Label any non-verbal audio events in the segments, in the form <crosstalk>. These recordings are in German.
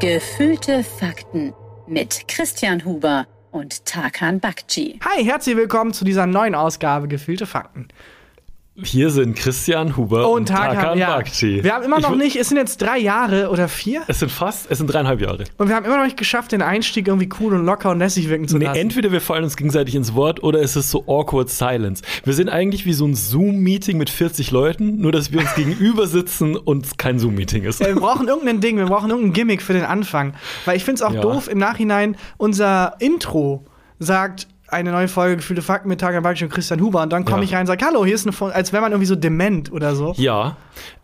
Gefühlte Fakten mit Christian Huber und Tarkan Bakci. Hi, herzlich willkommen zu dieser neuen Ausgabe Gefühlte Fakten. Hier sind Christian Huber Oh, und Tarkan ja. Bakci. Wir haben immer noch nicht, es sind jetzt drei Jahre oder vier Es sind fast, es sind dreieinhalb Jahre. und wir haben immer noch nicht geschafft, den Einstieg irgendwie cool und locker und lässig wirken zu Nee, lassen. entweder wir fallen uns gegenseitig ins Wort oder es ist so awkward silence. Wir sind eigentlich wie so ein Zoom-Meeting mit 40 Leuten, nur dass wir uns <laughs> gegenüber sitzen und es kein Zoom-Meeting ist. Ja, wir brauchen irgendein Ding, wir brauchen irgendein Gimmick für den Anfang. Weil ich finde es auch Ja. doof im Nachhinein, unser Intro sagt eine neue Folge Gefühlte Fakten mit Tarkan Bakci und Christian Huber und dann komme Ja. ich rein und sage, hallo, hier ist eine Folge, als wäre man irgendwie so dement oder so. Ja.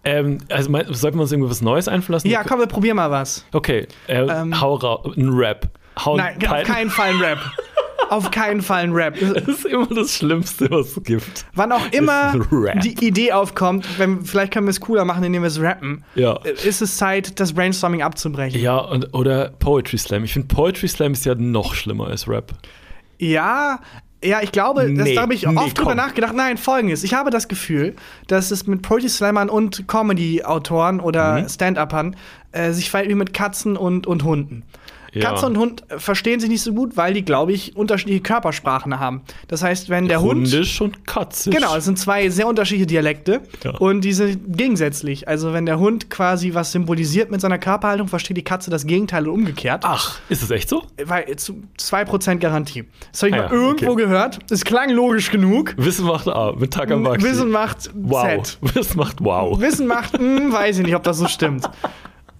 Ähm, also sollten wir uns irgendwas Neues einfallen lassen? Ja, komm, wir probieren mal was. Okay, äh, Ähm. hau raus, ein Rap. Hau Nein, auf kein- keinen Fall ein Rap. <laughs> auf keinen Fall ein Rap. Das ist immer das Schlimmste, was es gibt. Wann auch immer die Idee aufkommt, wenn, vielleicht können wir es cooler machen, indem wir es rappen, Ja. äh, ist es Zeit, das Brainstorming abzubrechen. Ja, und, oder Poetry Slam. Ich finde, Poetry Slam ist ja noch schlimmer als Rap. Ja, ja, ich glaube, das Nee, da habe ich nee, oft drüber komm. nachgedacht. Nein, folgendes. Ich habe das Gefühl, dass es mit Poetry Slammern und Comedy-Autoren oder Mhm. Stand-Uppern äh, sich verhält wie mit Katzen und, und Hunden. Ja. Katze und Hund verstehen sich nicht so gut, weil die, glaube ich, unterschiedliche Körpersprachen haben. Das heißt, wenn der Hund. Hundisch und katzisch. Genau, es sind zwei sehr unterschiedliche Dialekte Ja. und die sind gegensätzlich. Also wenn der Hund quasi was symbolisiert mit seiner Körperhaltung, versteht die Katze das Gegenteil und umgekehrt. Ach, ist es echt so? Weil zu 2% Garantie. Das habe ich Ah mal ja, irgendwo okay. gehört. Es klang logisch genug. Wissen macht A mit Taka Maxi. Wissen macht wow. Z. <laughs> Wissen macht wow. Wissen macht, hm, weiß ich nicht, ob das so stimmt. <laughs>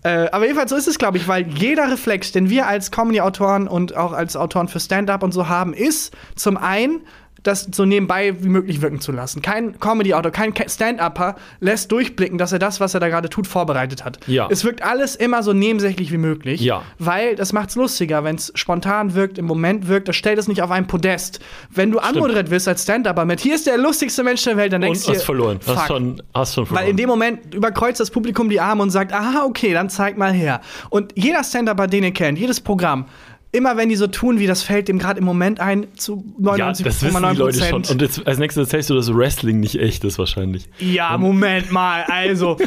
Äh, aber jedenfalls so ist es, glaube ich, weil jeder Reflex, den wir als Comedy-Autoren und auch als Autoren für Stand-up und so haben, ist zum einen, das so nebenbei wie möglich wirken zu lassen. Kein Comedy-Autor, kein Ke- Stand-Upper lässt durchblicken, dass er das, was er da gerade tut, vorbereitet hat. Ja. Es wirkt alles immer so nebensächlich wie möglich, Ja. weil das macht's lustiger, wenn es spontan wirkt, im Moment wirkt, das stellt es nicht auf ein Podest. Wenn du anmoderiert wirst als Stand-Upper mit, hier ist der lustigste Mensch der Welt, dann denkst Und du dir, hast verloren. fuck. Hast schon, hast schon verloren. Weil in dem Moment überkreuzt das Publikum die Arme und sagt, aha, okay, dann zeig mal her. Und jeder Stand-Upper, den ihr kennt, jedes Programm, immer wenn die so tun, wie das fällt dem gerade im Moment ein, zu ja, das wissen die 99,9 Leute schon. Und jetzt als nächstes erzählst du, dass Wrestling nicht echt ist wahrscheinlich. Ja, Moment mal, also.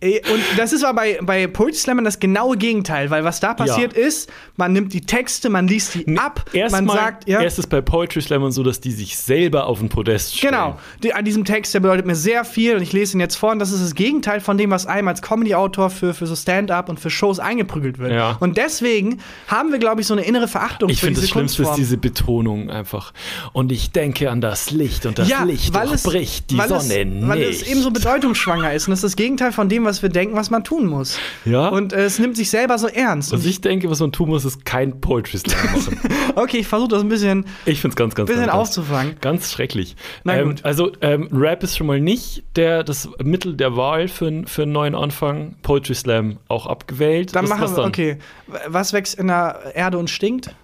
Ey, <laughs> Und das ist aber bei, bei Poetry Slammern das genaue Gegenteil, weil was da passiert ist, man nimmt die Texte, man liest die ab, man Erstmal, sagt, ja. erst ist bei Poetry Slammern so, dass die sich selber auf den Podest stellen. Genau. Die, an diesem Text, der bedeutet mir sehr viel und ich lese ihn jetzt vor und das ist das Gegenteil von dem, was einem als Comedy-Autor für, für so Stand-up und für Shows eingeprügelt wird. Ja. Und deswegen haben wir, glaube ich, so eine innere Verachtung Ich finde, das Schlimmste ist diese Betonung einfach. Und ich denke an das Licht und das ja, Licht weil es, durchbricht die weil Sonne es, nicht. Weil es eben so bedeutungsschwanger ist und das ist das Gegenteil von dem, was wir denken, was man tun muss. Ja. Und äh, es nimmt sich selber so ernst. Was ich denke, was man tun muss, ist kein Poetry Slam <laughs> machen. okay, ich versuche das ein bisschen, Ich finde es ganz, ganz, bisschen ganz, aufzufangen. ganz schrecklich. Na ähm, gut. Also ähm, Rap ist schon mal nicht der, das Mittel der Wahl für, für einen neuen Anfang. Poetry Slam auch abgewählt. Dann was, machen was wir, dann? okay. Was wächst in der Erde und stinkt?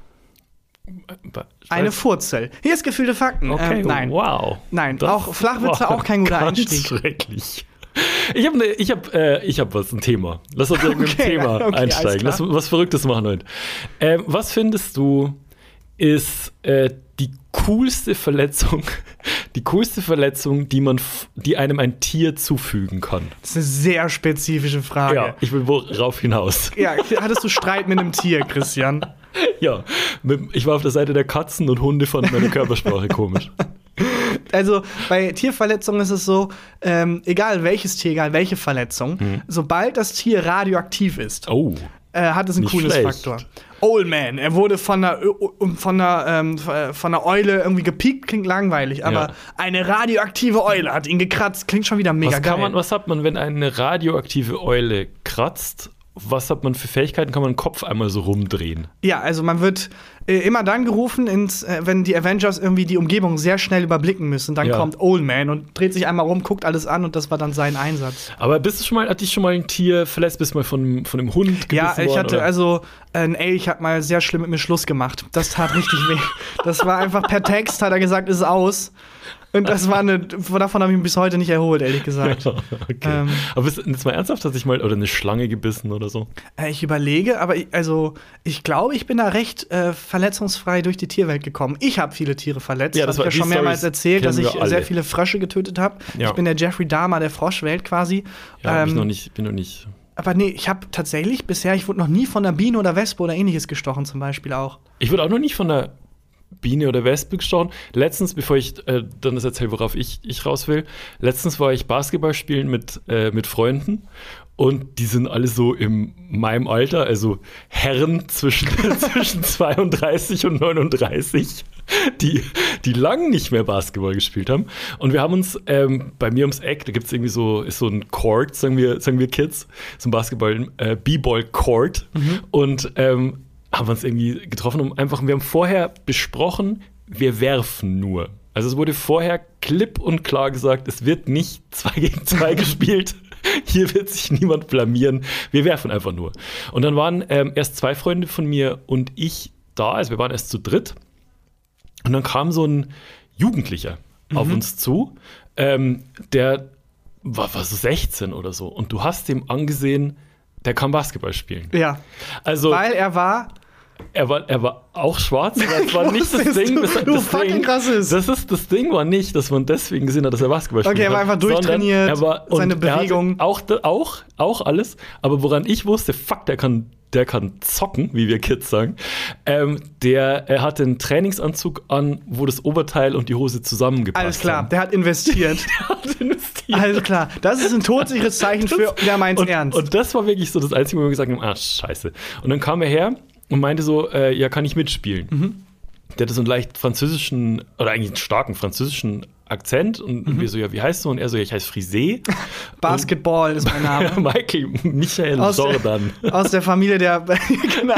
Eine Furzel. Hier ist gefühlte Fakten. Okay, ähm, nein. wow. Nein, auch Flachwitze auch kein guter ganz Einstieg. schrecklich. Ich habe ne, ich hab, äh, ich hab was, ein Thema. Lass uns mit dem <laughs> Okay, Thema okay, einsteigen. Lass was Verrücktes machen heute. Ähm, was findest du ist äh, die coolste Verletzung, <laughs> die coolste Verletzung, die man, die einem ein Tier zufügen kann? Das ist eine sehr spezifische Frage. Ja, ich will worauf hinaus. Ja, hattest du Streit mit einem Tier, Christian? <laughs> <laughs> Ja, ich war auf der Seite der Katzen und Hunde fanden meine Körpersprache <laughs> komisch. Also bei Tierverletzungen ist es so, ähm, egal welches Tier, egal welche Verletzung, sobald das Tier radioaktiv ist, Oh. äh, hat es einen cooles schlecht. Faktor. Old Man, er wurde von einer, von einer, ähm, von einer Eule irgendwie gepiekt, klingt langweilig, aber Ja. eine radioaktive Eule hat ihn gekratzt, klingt schon wieder mega Was, geil. man, was hat man, wenn eine radioaktive Eule kratzt? Was hat man für Fähigkeiten? Kann man den Kopf einmal so rumdrehen? Ja, also man wird äh, immer dann gerufen, ins, äh, wenn die Avengers irgendwie die Umgebung sehr schnell überblicken müssen. Dann Ja. kommt Old Man und dreht sich einmal rum, guckt alles an und das war dann sein Einsatz. Aber bist du schon mal, hat dich schon mal ein Tier verletzt? Bist du mal von, von einem Hund gebissen Ja, ich worden, hatte oder? also ein Elch hat mal sehr schlimm mit mir Schluss gemacht. Das tat richtig weh. Das war einfach per Text hat er gesagt, ist aus. Und das war eine, davon habe ich mich bis heute nicht erholt, ehrlich gesagt. <laughs> okay. Ähm. Aber bist du jetzt mal ernsthaft, dass ich mal, oder eine Schlange gebissen oder so? Äh, Ich überlege, aber ich, also ich glaube, ich bin da recht äh, verletzungsfrei durch die Tierwelt gekommen. Ich habe viele Tiere verletzt. Ja, Ja, das habe ich ja schon mehrmals Storys erzählt, dass ich alle. sehr viele Frösche getötet habe. Ja. Ich bin der Jeffrey Dahmer der Froschwelt quasi. Ja, hab ich Ähm, noch nicht, bin noch nicht. Aber nee, ich habe tatsächlich bisher, ich wurde noch nie von einer Biene oder Wespe oder ähnliches gestochen, zum Beispiel auch. Ich wurde auch noch nicht von einer Biene oder Wespe gestochen. Letztens, bevor ich äh, dann das erzähle, worauf ich, ich raus will, letztens war ich Basketball spielen mit, äh, mit Freunden und die sind alle so in meinem Alter, also Herren zwischen, <laughs> zwischen 32 und 39, die, die lang nicht mehr Basketball gespielt haben. Und wir haben uns ähm, bei mir ums Eck, da gibt es irgendwie so, ist so ein Court, sagen wir, sagen wir Kids, so ein Basketball, äh, B-Ball-Court. Und ähm, haben wir uns irgendwie getroffen und einfach, wir haben vorher besprochen, wir werfen nur. Also es wurde vorher klipp und klar gesagt, es wird nicht zwei gegen zwei <laughs> gespielt. Hier wird sich niemand blamieren. Wir werfen einfach nur. Und dann waren ähm, erst zwei Freunde von mir und ich da, also wir waren erst zu dritt. Und dann kam so ein Jugendlicher auf uns zu, ähm, der war, war so 16 oder so. Und du hast dem angesehen, der kann Basketball spielen. Ja. Also Weil er war. er war, er war auch schwarz, aber es war <laughs> nicht das Rassist, Ding. Das, du das fucking Ding, Rassist. Das ist das Ding war nicht, dass man deswegen gesehen hat, dass er Basketball spielt. Okay, er war einfach durchtrainiert, er war, seine Bewegung. Auch, auch, auch alles. Aber woran ich wusste, fuck, der kann, der kann zocken, wie wir Kids sagen. Ähm, der, er hatte einen Trainingsanzug an, wo das Oberteil und die Hose zusammengepasst Alles klar, haben. der hat investiert. <laughs> hat investiert. Alles klar. Das ist ein todsicheres Zeichen für, der meint's und, ernst. Und das war wirklich so das Einzige, wo wir gesagt haben, ah, scheiße. Und dann kam er her und meinte so, äh, ja, kann ich mitspielen? Mhm. Der hatte so einen leicht französischen, oder eigentlich einen starken französischen Akzent. Und Mhm. wir so, ja, wie heißt du? Und er so, ja, ich heiße Frisé. <laughs> Basketball ist mein Name. <laughs> Michael, Michael Aus der- Jordan. Aus der Familie der. <laughs> genau.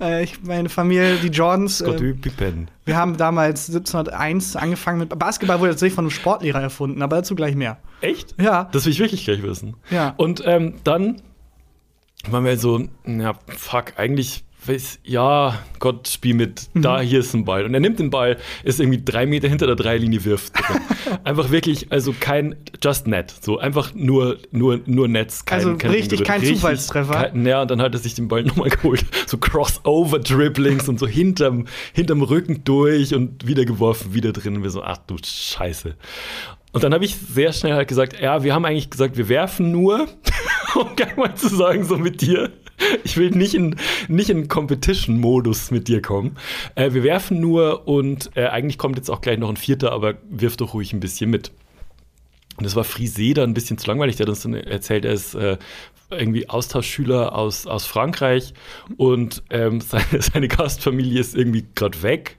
äh, ich, meine Familie, die Jordans. Scott Äh, Pippen. wir haben damals 1701 angefangen mit. Basketball wurde tatsächlich von einem Sportlehrer erfunden, aber dazu gleich mehr. Echt? Ja. Das will ich wirklich gleich wissen. Ja. Und ähm, dann waren wir so, ja, fuck, eigentlich, weiß, ja, Gott, spiel mit, Mhm. da, hier ist ein Ball. Und er nimmt den Ball, ist irgendwie drei Meter hinter der Dreilinie, wirft. <laughs> einfach wirklich, also kein Just Net, so einfach nur, nur, nur Netz. Kein, Also kein richtig kein drin. Zufallstreffer? Kein, ja, und dann hat er sich den Ball nochmal geholt. So Crossover-Dribblings und so hinterm, hinterm Rücken durch und wieder geworfen, wieder drin. Und wir so, ach du Scheiße. Und dann habe ich sehr schnell halt gesagt, ja, wir haben eigentlich gesagt, wir werfen nur, <laughs> um gleich mal zu sagen, so mit dir. <laughs> Ich will nicht in, nicht in Competition-Modus mit dir kommen. Äh, wir werfen nur und äh, eigentlich kommt jetzt auch gleich noch ein Vierter, aber wirf doch ruhig ein bisschen mit. Und das war Frisé dann ein bisschen zu langweilig. Der hat uns dann erzählt, er ist äh, irgendwie Austauschschüler aus, aus Frankreich und ähm, <laughs> seine, seine Gastfamilie ist irgendwie gerade weg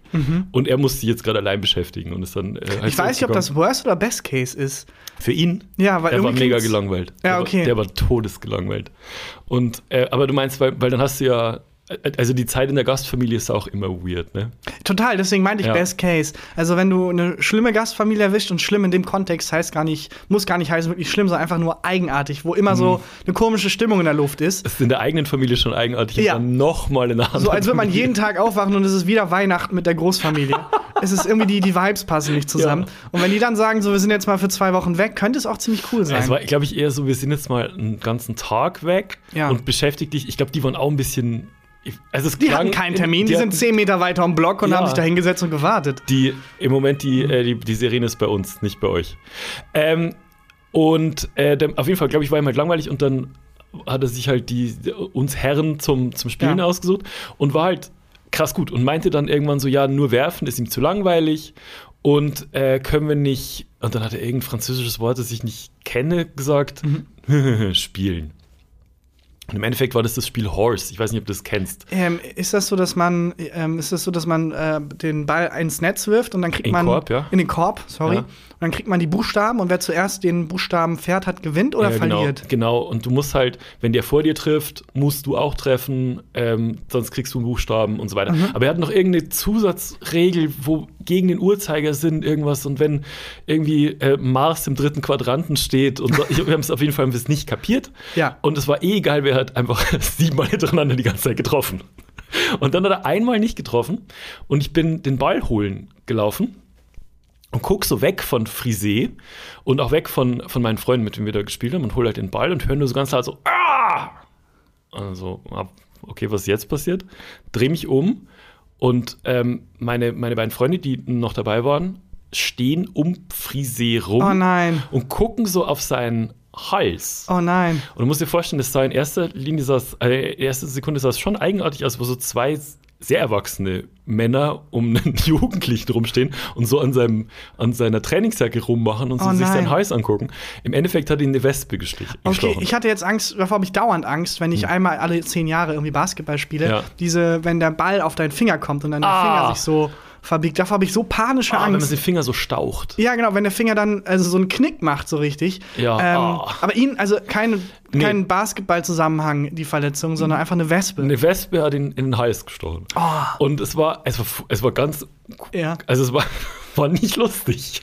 und er muss sich jetzt gerade allein beschäftigen und ist dann. Äh, halt Mhm. Ich weiß nicht, ob das Worst oder Best Case ist. für ihn. Ja, weil er war mega gelangweilt. Ja, Der okay. war, der war todesgelangweilt. Und äh, aber du meinst, weil, weil dann hast du ja also die Zeit in der Gastfamilie ist auch immer weird, ne? Total, deswegen meinte ich Ja. Best Case. Also, wenn du eine schlimme Gastfamilie erwischt und schlimm in dem Kontext heißt gar nicht, muss gar nicht heißen wirklich schlimm, sondern einfach nur eigenartig, wo immer Mhm. so eine komische Stimmung in der Luft ist. Das ist in der eigenen Familie schon eigenartig Ja. dann nochmal in der anderen So als würde man jeden Tag aufwachen und es ist wieder Weihnachten mit der Großfamilie. <laughs> es ist irgendwie die, die Vibes passen nicht zusammen. Ja. Und wenn die dann sagen, so wir sind jetzt mal für zwei Wochen weg, könnte es auch ziemlich cool sein. Es war, glaube ich, eher so, wir sind jetzt mal einen ganzen Tag weg und beschäftigt dich. Ich glaube, die waren auch ein bisschen. Ich- Also es die klang- hatten keinen Termin, die, sind hatten- zehn Meter weiter am Block und Ja. haben sich da hingesetzt und gewartet. Die, Im Moment, die, äh, die, die Serene ist bei uns, nicht bei euch. Ähm, und äh, auf jeden Fall, glaube ich, war ihm halt langweilig und dann hat er sich halt die, uns Herren zum, zum Spielen Ja. ausgesucht und war halt krass gut und meinte dann irgendwann so, ja, nur werfen ist ihm zu langweilig und äh, können wir nicht, und dann hat er irgendein französisches Wort, das ich nicht kenne, gesagt, Mhm. <laughs> spielen. Und im Endeffekt war das das Spiel Horse. Ich weiß nicht, ob du das kennst. Ähm, ist das so, dass man, ähm, ist das so, dass man äh, den Ball ins Netz wirft und dann kriegt In man Korb, ja. in den Korb, sorry, Ja. Und dann kriegt man die Buchstaben und wer zuerst den Buchstaben fährt hat, gewinnt oder Ja, verliert? Genau, genau. Und du musst halt, wenn der vor dir trifft, musst du auch treffen, ähm, sonst kriegst du einen Buchstaben und so weiter. Mhm. Aber er hat noch irgendeine Zusatzregel, wo gegen den Uhrzeigersinn irgendwas und wenn irgendwie äh, Mars im dritten Quadranten steht und so, ich, <laughs> wir haben es auf jeden Fall bis nicht kapiert. Ja. Und es war eh egal, wer hat einfach <laughs> siebenmal hintereinander die ganze Zeit getroffen. Und dann hat er einmal nicht getroffen und ich bin den Ball holen gelaufen und guck so weg von Frisé und auch weg von, von meinen Freunden, mit denen wir da gespielt haben und hol halt den Ball und höre nur so ganz laut so, ah! Also, okay, was ist jetzt passiert? Dreh mich um und ähm, meine, meine beiden Freunde, die noch dabei waren, stehen um Frisé rum Oh nein. und gucken so auf sein, Hals. Oh nein. Und du musst dir vorstellen, das sah in erster Linie, also in erster Sekunde sah es schon eigenartig aus, wo so zwei sehr erwachsene Männer um einen <laughs> Jugendlichen rumstehen und so an, seinem, an seiner Trainingsjacke rummachen und so Oh sich seinen Hals angucken. Im Endeffekt hat ihn eine Wespe gestich- Okay, gestochen. ich hatte jetzt Angst, davor habe ich dauernd Angst, wenn ich einmal alle zehn Jahre irgendwie Basketball spiele. Hm. Ja. Diese, wenn der Ball auf deinen Finger kommt und dann der Ah. Finger sich so verbiegt. Davor habe ich so panische ah, wenn man Angst. den Finger so staucht. Ja, genau, wenn der Finger dann also so einen Knick macht, so richtig. Ja, Ähm, ah. Aber ihn, also kein, Nee. kein Basketball-Zusammenhang, die Verletzung, sondern einfach eine Wespe. Eine Wespe hat ihn in den Hals gestochen. Ah. Und es war, es war, es war ganz, Ja. also es war, <laughs> war nicht lustig.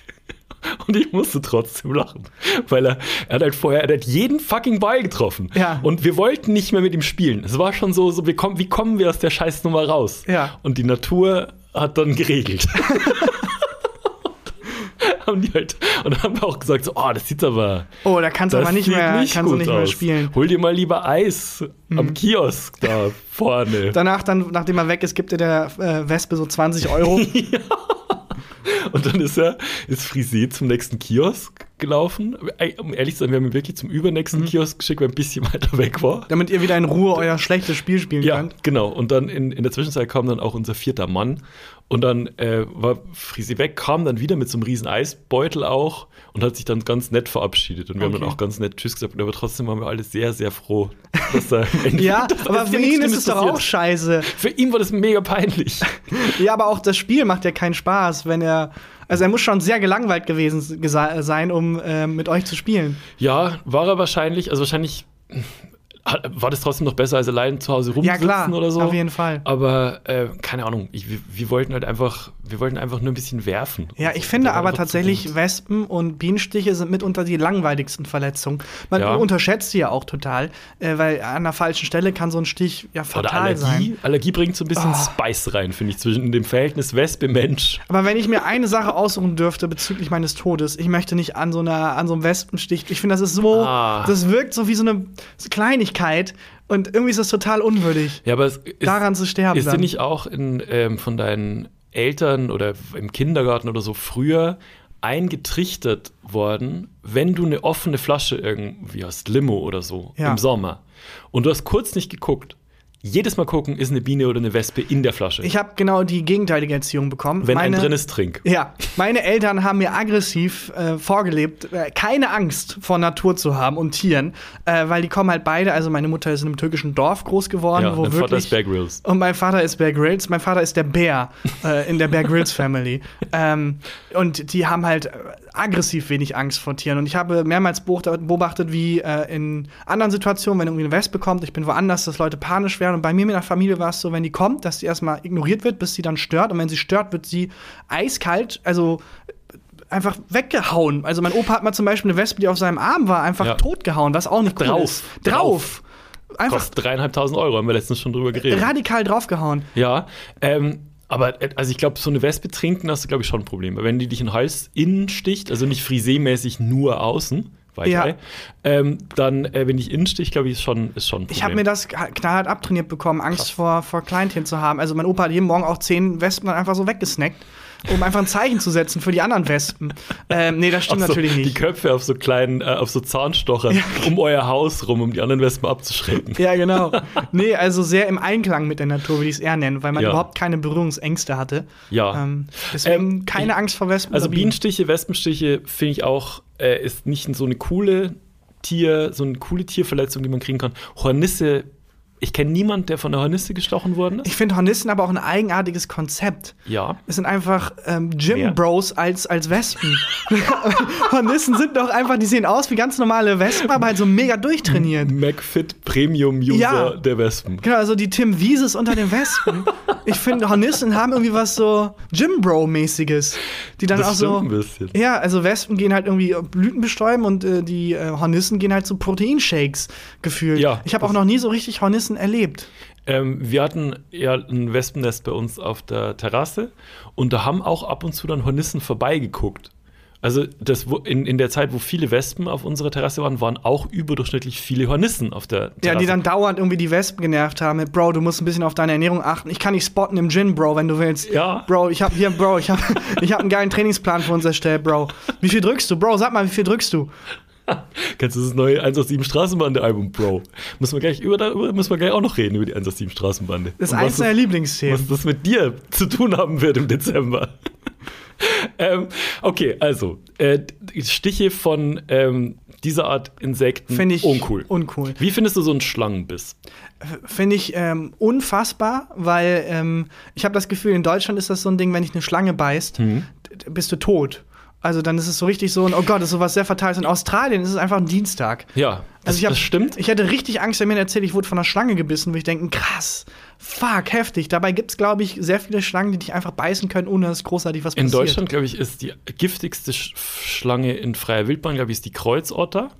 Und ich musste trotzdem lachen. Weil er, er hat halt vorher, er hat jeden fucking Ball getroffen. Ja. Und wir wollten nicht mehr mit ihm spielen. Es war schon so, so wir kommen, wie kommen wir aus der Scheißnummer raus? Ja. Und die Natur hat dann geregelt. <laughs> haben die halt, und dann haben wir auch gesagt, so, oh, das sieht aber. Oh, da kannst du aber nicht mehr, nicht kannst du nicht mehr spielen. Mhm. Hol dir mal lieber Eis am Kiosk da <laughs> vorne. Danach, dann, nachdem er weg ist, gibt er der äh, Wespe so 20 Euro. <laughs> Und dann ist er, ist Frisé zum nächsten Kiosk gelaufen. Um ehrlich zu sein, wir haben ihn wirklich zum Mhm. übernächsten Kiosk geschickt, weil er ein bisschen <laughs> weiter weg war. damit ihr wieder in Ruhe euer schlechtes Spiel spielen Ja, könnt. genau. Und dann in, in der Zwischenzeit kam dann auch unser vierter Mann. Und dann äh, war Frisi weg, kam dann wieder mit so einem riesen Eisbeutel auch und hat sich dann ganz nett verabschiedet. Und wir haben Okay. dann auch ganz nett Tschüss gesagt. Aber trotzdem waren wir alle sehr, sehr froh, dass er <laughs> Ja, <laughs> dass aber für ihn ist es doch auch scheiße. Für ihn war das mega peinlich. Ja, aber auch das Spiel macht ja keinen Spaß, wenn er. Also er muss schon sehr gelangweilt gewesen sein, um äh, mit euch zu spielen. Ja, war er wahrscheinlich. Also wahrscheinlich war das trotzdem noch besser, als allein zu Hause Ja, rumsitzen klar, oder so. auf jeden Fall. Aber äh, keine Ahnung, ich, wir, wir wollten halt einfach, wir wollten einfach nur ein bisschen werfen. Ja, ich Und finde aber tatsächlich. Wespen und Bienenstiche sind mitunter die langweiligsten Verletzungen. Man Ja. unterschätzt sie ja auch total, äh, weil an der falschen Stelle kann so ein Stich ja Oder fatal Allergie. sein. Allergie bringt so ein bisschen Oh. Spice rein, finde ich, zwischen dem Verhältnis Wespe-Mensch. Aber wenn ich mir eine Sache aussuchen dürfte bezüglich meines Todes, ich möchte nicht an so einer an so einem Wespenstich. Ich finde, das ist so, Ah. das wirkt so wie so eine Kleinigkeit und irgendwie ist das total unwürdig, Ja, aber es ist, daran zu sterben. ist dir nicht auch in, ähm, von deinen Eltern oder im Kindergarten oder so früher eingetrichtert worden, wenn du eine offene Flasche irgendwie hast, Limo oder so, Ja. im Sommer, und du hast kurz nicht geguckt, jedes Mal gucken, ist eine Biene oder eine Wespe in der Flasche. Ich habe genau die gegenteilige Erziehung bekommen. wenn meine, ein drin ist, trink. Ja, meine Eltern haben mir aggressiv äh, vorgelebt, äh, keine Angst vor Natur zu haben und Tieren, äh, weil die kommen halt beide. Also meine Mutter ist in einem türkischen Dorf groß geworden, Ja, wo dein wirklich Vater ist Bear Grylls. und mein Vater ist Bear Grylls. Mein Vater ist der Bär äh, in der Bear Grylls Family. <laughs> Ähm, und die haben halt aggressiv wenig Angst vor Tieren. Und ich habe mehrmals beobachtet, wie äh, in anderen Situationen, wenn irgendwie eine Wespe kommt, ich bin woanders, dass Leute panisch werden. Und bei mir mit der Familie war es so, wenn die kommt, dass die erstmal ignoriert wird, bis sie dann stört. Und wenn sie stört, wird sie eiskalt, also einfach weggehauen. Also mein Opa hat mal zum Beispiel eine Wespe, die auf seinem Arm war, einfach Ja. totgehauen, was auch nicht cool Drauf. ist. Drauf. Einfach Kostet dreieinhalbtausend Euro, haben wir letztens schon drüber geredet. radikal draufgehauen. Ja, ähm, aber äh, also ich glaube, so eine Wespe trinken hast du, glaube ich, schon ein Problem. Weil Wenn die dich in den Hals innen sticht, also nicht frisémäßig nur außen, weiter, Ja. ähm, dann, äh, wenn dich innen sticht, glaube ich, ist schon, ist schon ein Problem. Ich habe mir das knallhart abtrainiert bekommen, Angst vor, vor Kleintieren zu haben. Also mein Opa hat jeden Morgen auch zehn Wespen dann einfach so weggesnackt, um einfach ein Zeichen zu setzen für die anderen Wespen. Ähm, nee, das stimmt so natürlich Die nicht. Köpfe auf so kleinen, äh, auf so Zahnstochern um euer Haus rum, um die anderen Wespen abzuschrecken. Ja, genau. Nee, also sehr im Einklang mit der Natur, würde ich es eher nennen, weil man Ja. überhaupt keine Berührungsängste hatte. Ja. Ähm, deswegen Ähm, keine Angst vor Wespen. Also. Bienenstiche, Wespenstiche finde ich auch, äh, ist nicht so eine coole Tier, so eine coole Tierverletzung, die man kriegen kann. Hornisse, ich kenne niemanden, der von der Hornisse gestochen worden ist. Ich finde Hornissen aber auch ein eigenartiges Konzept. ja. Es sind einfach ähm? Gym-Bros als, als Wespen. <laughs> Hornissen sind doch einfach, die sehen aus wie ganz normale Wespen, aber halt so mega durchtrainiert. McFit Premium User Ja. der Wespen. Genau, also die Tim Wieses unter den Wespen. <laughs> Ich finde, Hornissen haben irgendwie was so Gym-Bro-mäßiges. Die dann Das auch so. ein bisschen. Ja, also Wespen gehen halt irgendwie Blüten bestäuben und äh, die äh, Hornissen gehen halt zu Proteinshakes gefühlt. Ja, ich habe auch noch nie so richtig Hornissen erlebt. Ähm, wir hatten ja ein Wespennest bei uns auf der Terrasse und da haben auch ab und zu dann Hornissen vorbeigeguckt. Also das, in, in der Zeit, wo viele Wespen auf unserer Terrasse waren, waren auch überdurchschnittlich viele Hornissen auf der Terrasse. Ja, die dann dauernd irgendwie die Wespen genervt haben mit Bro, du musst ein bisschen auf deine Ernährung achten. Ich kann dich spotten im Gin, Bro, wenn du willst. Ja. Bro, ich hab hier, Bro, ich hab, <laughs> ich hab einen geilen Trainingsplan für uns erstellt, Bro. Wie viel drückst du? Bro, sag mal, wie viel drückst du? <laughs> Kennst du das neue 187 Straßenbande-Album, Bro? Müssen wir gleich über, darüber müssen wir gleich auch noch reden, über die 187 Straßenbande. Das ist eins das- Lieblingsthemen. Was das mit dir zu tun haben wird im Dezember. <laughs> ähm, okay, also, äh, Stiche von ähm, dieser Art Insekten Finde ich uncool. uncool. Wie findest du so einen Schlangenbiss? Finde ich ähm, unfassbar, weil ähm, ich habe das Gefühl, in Deutschland ist das so ein Ding, wenn dich eine Schlange beißt, d- bist du tot. Also dann ist es so richtig so, ein, oh Gott, das ist sowas sehr Fatales. In Australien ist es einfach ein Dienstag. Ja, das, Also ich hab, das stimmt. Ich hatte richtig Angst, wenn mir erzählt, ich wurde von einer Schlange gebissen, wo ich denke, krass, fuck, heftig. Dabei gibt es, glaube ich, sehr viele Schlangen, die dich einfach beißen können, ohne dass großartig was In passiert. Deutschland, glaube ich, ist die giftigste Sch Schlange in freier Wildbahn, glaube ich, ist die Kreuzotter.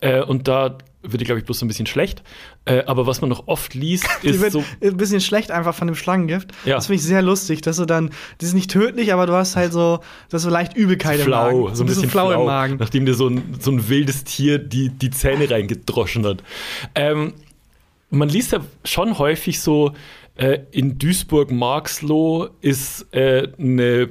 Äh, und da wird die, glaube ich, bloß so ein bisschen schlecht. Äh, aber was man noch oft liest, <laughs> Die ist wird so. ein bisschen schlecht einfach von dem Schlangengift. Ja. Das finde ich sehr lustig, dass du dann, die ist nicht tödlich, aber du hast halt so, du hast so leicht Übelkeit im Magen. Flau, so ein bisschen flau, flau, im Magen. nachdem dir so ein, so ein wildes Tier die, die Zähne reingedroschen hat. Ähm, man liest ja schon häufig so, äh, in Duisburg-Marxloh ist äh, eine,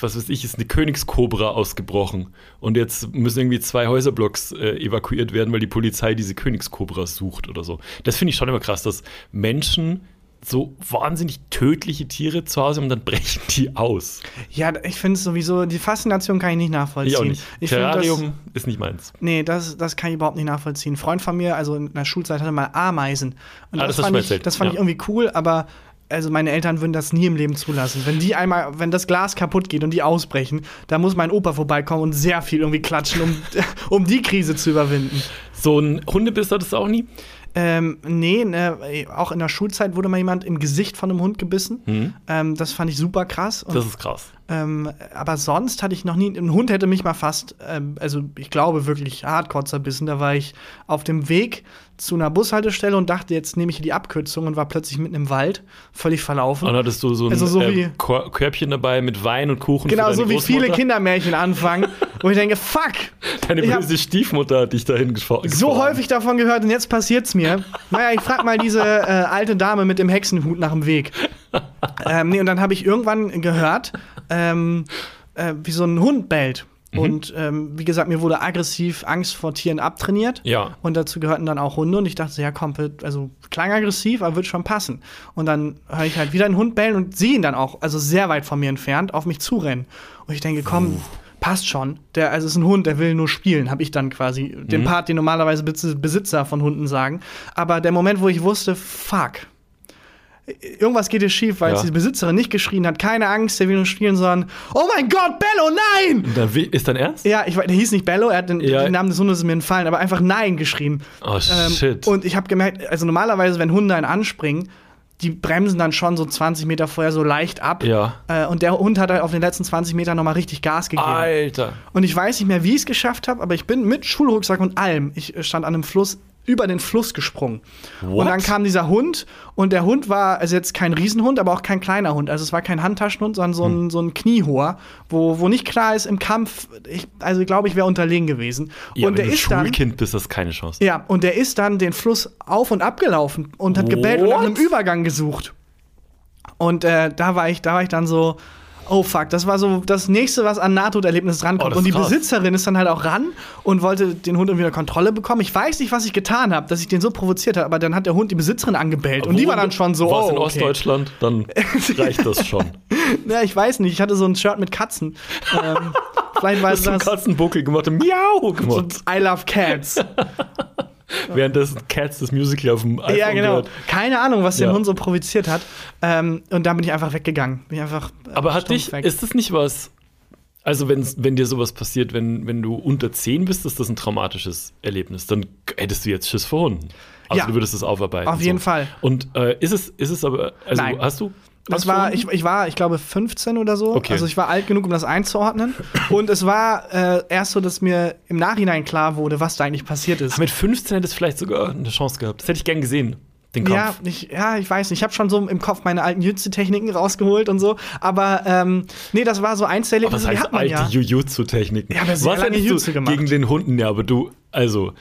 was weiß ich, ist eine Königskobra ausgebrochen. Und jetzt müssen irgendwie zwei Häuserblocks äh, evakuiert werden, weil die Polizei diese Königskobra sucht oder so. Das finde ich schon immer krass, dass Menschen so wahnsinnig tödliche Tiere zu Hause haben und dann brechen die aus. Ja, ich finde es sowieso, die Faszination kann ich nicht nachvollziehen. Ich auch nicht. Ich find das, ist nicht meins. nee, das, das kann ich überhaupt nicht nachvollziehen. Ein Freund von mir, also in der Schulzeit, hatte mal Ameisen. Und Ah, das, das fand ich, das fand ja. ich irgendwie cool, aber also meine Eltern würden das nie im Leben zulassen. Wenn die einmal, wenn das Glas kaputt geht und die ausbrechen, da muss mein Opa vorbeikommen und sehr viel irgendwie klatschen, um, <laughs> um die Krise zu überwinden. So ein Hundebiss hattest du auch nie? Ähm, nee, ne, auch in der Schulzeit wurde mal jemand im Gesicht von einem Hund gebissen. Ähm, das fand ich super krass. Und, Das ist krass. ähm, aber sonst hatte ich noch nie. Ein Hund hätte mich mal fast, ähm, also ich glaube wirklich hardcore zerbissen. Da war ich auf dem Weg zu einer Bushaltestelle und dachte, jetzt nehme ich hier die Abkürzung und war plötzlich mitten im Wald, völlig verlaufen. Und dann hattest du so ein Also so äh, wie- Körbchen dabei mit Wein und Kuchen. genau so wie viele. Kindermärchen anfangen, wo ich denke, fuck, Deine böse Stiefmutter hat dich dahin gefahren. so häufig davon gehört und jetzt passiert's mir. Naja, ich frag mal diese äh, alte Dame mit dem Hexenhut nach dem Weg. ähm, nee, und dann habe ich irgendwann gehört, ähm, äh, wie so ein Hund bellt. Mhm. Und ähm, wie gesagt, mir wurde aggressiv Angst vor Tieren abtrainiert. Ja. Und dazu gehörten dann auch Hunde. Und ich dachte, ja, komm, also klang aggressiv, aber wird schon passen. Und dann höre ich halt wieder einen Hund bellen und sehe ihn dann auch, also sehr weit von mir entfernt, auf mich zurennen. Und ich denke, komm, passt schon. Der, also es ist ein Hund, der will nur spielen, habe ich dann quasi den Part, den normalerweise Bes- Besitzer von Hunden sagen. Aber der Moment, wo ich wusste, fuck. Irgendwas geht hier schief, weil Ja. die Besitzerin nicht geschrien hat, keine Angst, der will nur spielen, sondern Oh mein Gott, Bello, nein! Und dann, ist dein Ernst? Ja, ich, der hieß nicht Bello, er hat den, Ja. den Namen des Hundes mir entfallen, aber einfach Nein geschrien. Oh, Ähm, shit. und ich habe gemerkt, also normalerweise, wenn Hunde einen anspringen, die bremsen dann schon so 20 Meter vorher so leicht ab. Ja. Äh, und der Hund hat halt auf den letzten 20 Metern nochmal richtig Gas gegeben. Alter. Und ich weiß nicht mehr, wie ich es geschafft habe, aber ich bin mit Schulrucksack und allem, ich äh, stand an einem Fluss, über den Fluss gesprungen. What? Und dann kam dieser Hund und der Hund war, also jetzt kein Riesenhund, aber auch kein kleiner Hund. Also es war kein Handtaschenhund, sondern so ein, Hm. so ein Kniehoher, wo, wo nicht klar ist im Kampf, ich, also ich glaube, ich wäre unterlegen gewesen. Ja, und wenn der du ist dann. Schulkind bist, hast du keine Chance. Ja, und der ist dann den Fluss auf und ab gelaufen und hat gebellt und nach What? einem Übergang gesucht. Und äh, da war ich, da war ich dann so, oh fuck, das war so das nächste, was an Nahtoderlebnis drankommt. Oh, und die krass. Besitzerin ist dann halt auch ran und wollte den Hund irgendwie unter Kontrolle bekommen. Ich weiß nicht, was ich getan habe, dass ich den so provoziert habe, aber dann hat der Hund die Besitzerin angebellt und die war dann schon so, Warst oh, in okay. Ostdeutschland, dann <laughs> reicht das schon. Ja, ich weiß nicht, ich hatte so ein Shirt mit Katzen. ähm, <laughs> vielleicht war einen das Katzenbuckel gemacht Miau so gemacht. I love cats. <laughs> Währenddessen Cats das Musical auf dem iPhone Ja, genau. gehört. Keine Ahnung, was den Ja. Hund so provoziert hat. Ähm, und dann bin ich einfach weggegangen. Bin ich einfach, äh, Aber hat dich, weg. ist das nicht was, also wenn, wenn dir sowas passiert, wenn, wenn du unter 10 bist, ist das ein traumatisches Erlebnis. Dann hättest du jetzt Schiss vor Hunden. Also Ja. du würdest es aufarbeiten. Auf jeden Fall. Und äh, ist, es, ist es aber, also Nein. hast du? Das war, ich, ich war, ich glaube, 15 oder so. Okay. Also ich war alt genug, um das einzuordnen. Und es war äh, erst so, dass mir im Nachhinein klar wurde, was da eigentlich passiert ist. Aber mit 15 hättest du vielleicht sogar eine Chance gehabt. Das hätte ich gern gesehen, den Kampf. Ja ich, ja, ich weiß nicht. Ich habe schon so im Kopf meine alten Jütze-Techniken rausgeholt und so. Aber ähm, nee, das war so eins der Erlebnisse, was die heißt hat man alte ja. Jujutsu-Techniken? Ja, sehr was lange Jutsu du gemacht. gegen den Hunden? Ja, aber du, also,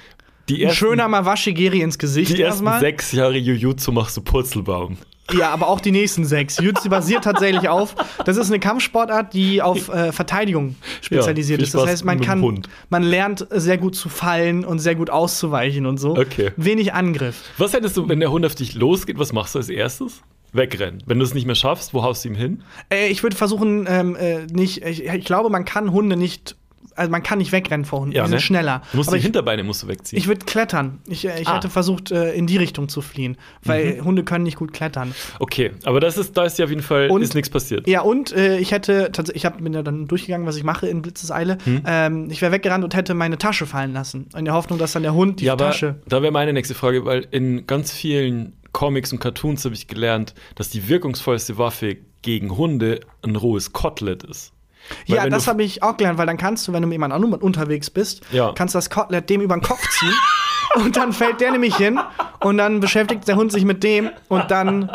die Ein ersten, schöner Mawashigiri ins Gesicht die ersten erstmal. sechs Jahre Jujutsu machst du Purzelbaum. Ja, aber auch die nächsten sechs. Jiu-Jitsu <laughs> basiert tatsächlich auf, das ist eine Kampfsportart, die auf äh, Verteidigung spezialisiert viel ist. Das heißt, man kann, man lernt sehr gut zu fallen und sehr gut auszuweichen und so. Okay. Wenig Angriff. Was hättest du, wenn der Hund auf dich losgeht, was machst du als erstes? Wegrennen. Wenn du es nicht mehr schaffst, wo haust du ihm hin? Äh, ich würde versuchen, ähm, äh, nicht, ich, ich glaube, man kann Hunde nicht, also man kann nicht wegrennen vor Hunden. die sind schneller. Du musst Aber die ich, Hinterbeine musst du wegziehen. ich würde klettern. Ich, äh, ich Ah. Mhm. hätte versucht, äh, in die Richtung zu fliehen, weil Hunde können nicht gut klettern. okay, aber das ist, da ist ja auf jeden Fall Und- ist nichts passiert. Ja, und äh, ich hätte tatsächlich, ich hab, bin ja dann durchgegangen, was ich mache in Blitzeseile. Hm? Ähm, ich wäre weggerannt und hätte meine Tasche fallen lassen. In der Hoffnung, dass dann der Hund die ja, aber Tasche. da wäre meine nächste Frage, weil in ganz vielen Comics und Cartoons habe ich gelernt, dass die wirkungsvollste Waffe gegen Hunde ein rohes Kotelett ist. Weil Ja, das du- habe ich auch gelernt, weil dann kannst du, wenn du mit jemand anderem unterwegs bist, Ja. kannst das Kotelett dem über den Kopf ziehen. <laughs> und dann fällt der nämlich hin und dann beschäftigt der Hund sich mit dem und dann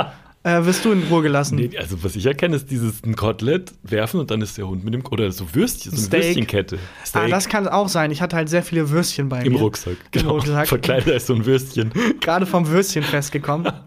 äh, wirst du in Ruhe gelassen. Nee, also was ich erkenne, ist dieses ein Kotelett werfen und dann ist der Hund mit dem oder so Würstchen, so eine Steak. Würstchenkette. Ah, Steak das kann auch sein. Ich hatte halt sehr viele Würstchen bei im mir. Rucksack. Genau. Im Rucksack. Verkleidet als so ein Würstchen. <laughs> gerade vom Würstchen festgekommen. <laughs>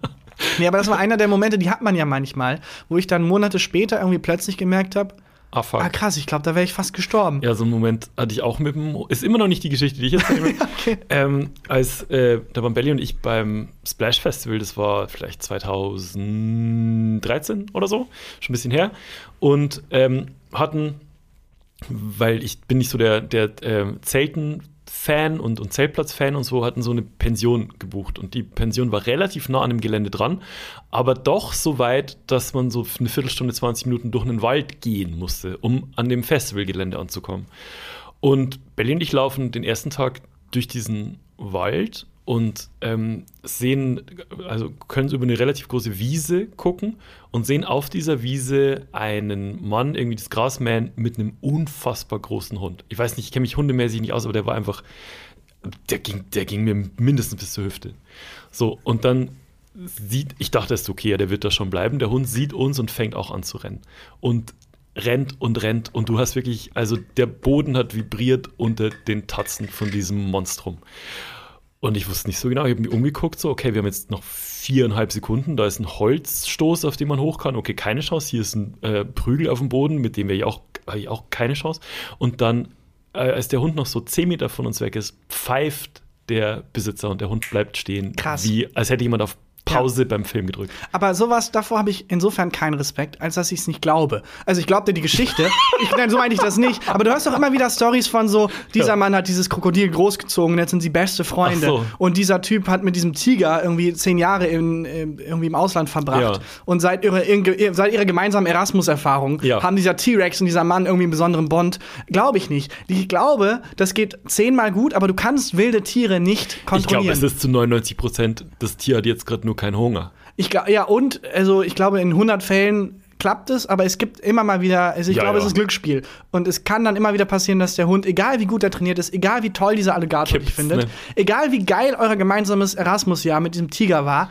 Nee, aber das war einer der Momente, die hat man ja manchmal, wo ich dann Monate später irgendwie plötzlich gemerkt habe, Ah, fuck. ah krass, ich glaube, da wäre ich fast gestorben. Ja, so einen Moment hatte ich auch mit dem. Ist immer noch nicht die Geschichte, die ich jetzt erzähle. <laughs> Okay. ähm, als äh, da waren Belly und ich beim Splash Festival, das war vielleicht 2013 oder so, schon ein bisschen her, und ähm, hatten, weil ich bin nicht so der, der ähm, Zelten-Fan und, und Zeltplatz-Fan und so, hatten so eine Pension gebucht. Und die Pension war relativ nah an dem Gelände dran, aber doch so weit, dass man so eine Viertelstunde, 20 Minuten durch einen Wald gehen musste, um an dem Festivalgelände anzukommen. Und Belly und ich laufen den ersten Tag durch diesen Wald und ähm, sehen, also können über eine relativ große Wiese gucken und sehen auf dieser Wiese einen Mann, irgendwie das Gras mähen, mit einem unfassbar großen Hund. Ich weiß nicht, ich kenne mich hundemäßig nicht aus, aber der war einfach, der ging, der ging mir mindestens bis zur Hüfte. So, und dann sieht, ich dachte, es ist okay, ja, der wird da schon bleiben. Der Hund sieht uns und fängt auch an zu rennen. Und rennt und rennt und du hast wirklich, also der Boden hat vibriert unter den Tatzen von diesem Monstrum. Und ich wusste nicht so genau, ich habe mich umgeguckt, so, okay, wir haben jetzt noch viereinhalb Sekunden, da ist ein Holzstoß, auf den man hoch kann, okay, keine Chance, hier ist ein äh, Prügel auf dem Boden, mit dem wäre ich auch, ich auch keine Chance. Und dann, äh, als der Hund noch so zehn Meter von uns weg ist, pfeift der Besitzer und der Hund bleibt stehen, Krass. wie als hätte jemand auf Pause beim Film gedrückt. Aber sowas, davor habe ich insofern keinen Respekt, als dass ich es nicht glaube. Also ich glaubte die Geschichte. <laughs> ich, nein, so meine ich das nicht. Aber du hörst doch immer wieder Stories von so, dieser Ja. Mann hat dieses Krokodil großgezogen und jetzt sind sie beste Freunde. So. Und dieser Typ hat mit diesem Tiger irgendwie zehn Jahre in, irgendwie im Ausland verbracht. Ja. Und seit ihrer, ihre- seit ihrer gemeinsamen Erasmus-Erfahrung Ja. haben dieser T-Rex und dieser Mann irgendwie einen besonderen Bond. Glaube ich nicht. Ich glaube, das geht zehnmal gut, aber du kannst wilde Tiere nicht Ich kontrollieren. glaube, es ist zu 99 Prozent, das Tier hat jetzt gerade nur keinen Hunger. Ich glaube, ja, und, also ich glaube, in 100 Fällen klappt es, aber es gibt immer mal wieder, also ich Ja, glaube, ja. es ist Glücksspiel. Und es kann dann immer wieder passieren, dass der Hund, egal wie gut er trainiert ist, egal wie toll dieser Alligator dich findet, ne? egal wie geil euer gemeinsames Erasmus-Jahr mit diesem Tiger war,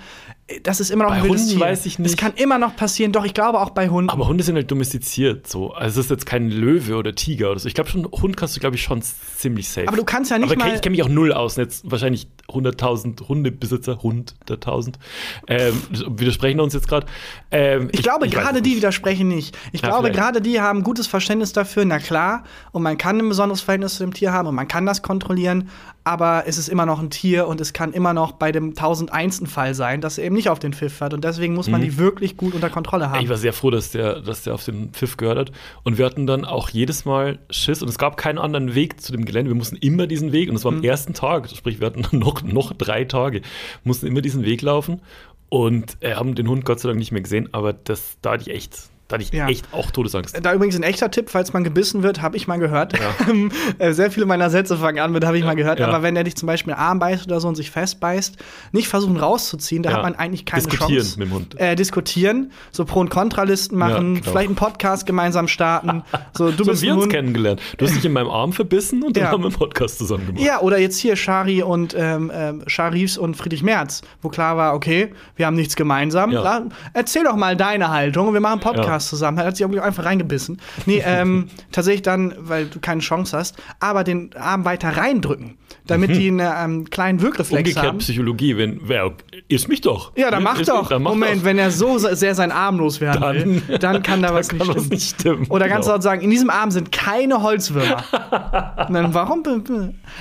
das ist immer noch Bei ein wildes Hunden Tier. weiß ich Es nicht. kann immer noch passieren, doch ich glaube auch bei Hunden. Aber Hunde sind halt domestiziert so. Also es ist jetzt kein Löwe oder Tiger oder so. Ich glaube schon, Hund kannst du, glaube ich, schon ziemlich safe. Aber du kannst ja nicht Aber mal- ich kenne mich auch null aus. Und jetzt wahrscheinlich 100.000 Hundebesitzer, hunderttausend, ähm, widersprechen uns jetzt gerade. Ähm, Ich, glaube, weiß gerade die widersprechen nicht. Ich Ja, glaube, gerade die haben gutes Verständnis dafür, na klar. Und man kann ein besonderes Verhältnis zu dem Tier haben und man kann das kontrollieren. Aber es ist immer noch ein Tier und es kann immer noch bei dem 1001. Fall sein, dass er eben nicht auf den Pfiff hat. Und deswegen muss man die wirklich gut unter Kontrolle Ich haben. war sehr froh, dass der, dass der auf den Pfiff gehört hat. Und wir hatten dann auch jedes Mal Schiss und es gab keinen anderen Weg zu dem Gelände. Wir mussten immer diesen Weg und es war Mhm. am ersten Tag, sprich, wir hatten noch, noch drei Tage, mussten immer diesen Weg laufen und äh, haben den Hund Gott sei Dank nicht mehr gesehen. Aber das, da hatte ich echt, da hatte ich Ja. echt auch Todesangst. Da übrigens ein echter Tipp, falls man gebissen wird, habe ich mal gehört. <laughs> Äh, Sehr viele meiner Sätze fangen an mit, habe ich mal gehört. Ja. Aber wenn er dich zum Beispiel Arm beißt oder so und sich festbeißt, nicht versuchen rauszuziehen, da Ja. hat man eigentlich keine Diskutieren Chance. mit dem Hund. Äh, diskutieren, so Pro- und Kontralisten machen, Ja, genau. vielleicht einen Podcast gemeinsam starten. <laughs> So, du So bist haben wir uns Hund. kennengelernt. Du hast dich in meinem Arm verbissen und dann Ja. haben wir einen Podcast zusammen gemacht. Ja, oder jetzt hier Shari und ähm, ähm, Sharifs und Friedrich Merz, wo klar war, okay, wir haben nichts gemeinsam. Ja. Erzähl doch mal deine Haltung und wir machen einen Podcast Ja. zusammen. Er hat sich irgendwie einfach reingebissen. Nee, ähm, <laughs> tatsächlich dann, weil du keine Chance hast, aber den Arm weiter reindrücken. damit die einen ähm, kleinen Wirkreflex Umgekehrt haben. Psychologie, wenn, wer, isst mich doch. Ja, dann mach Isst doch. dann mach Moment, doch. wenn er so sehr seinen Arm loswerden Dann- will, <laughs> dann kann da was, kann nicht, was stimmen. nicht stimmen. Oder ganz Genau. laut sagen, in diesem Arm sind keine Holzwürmer. <laughs> Dann, warum?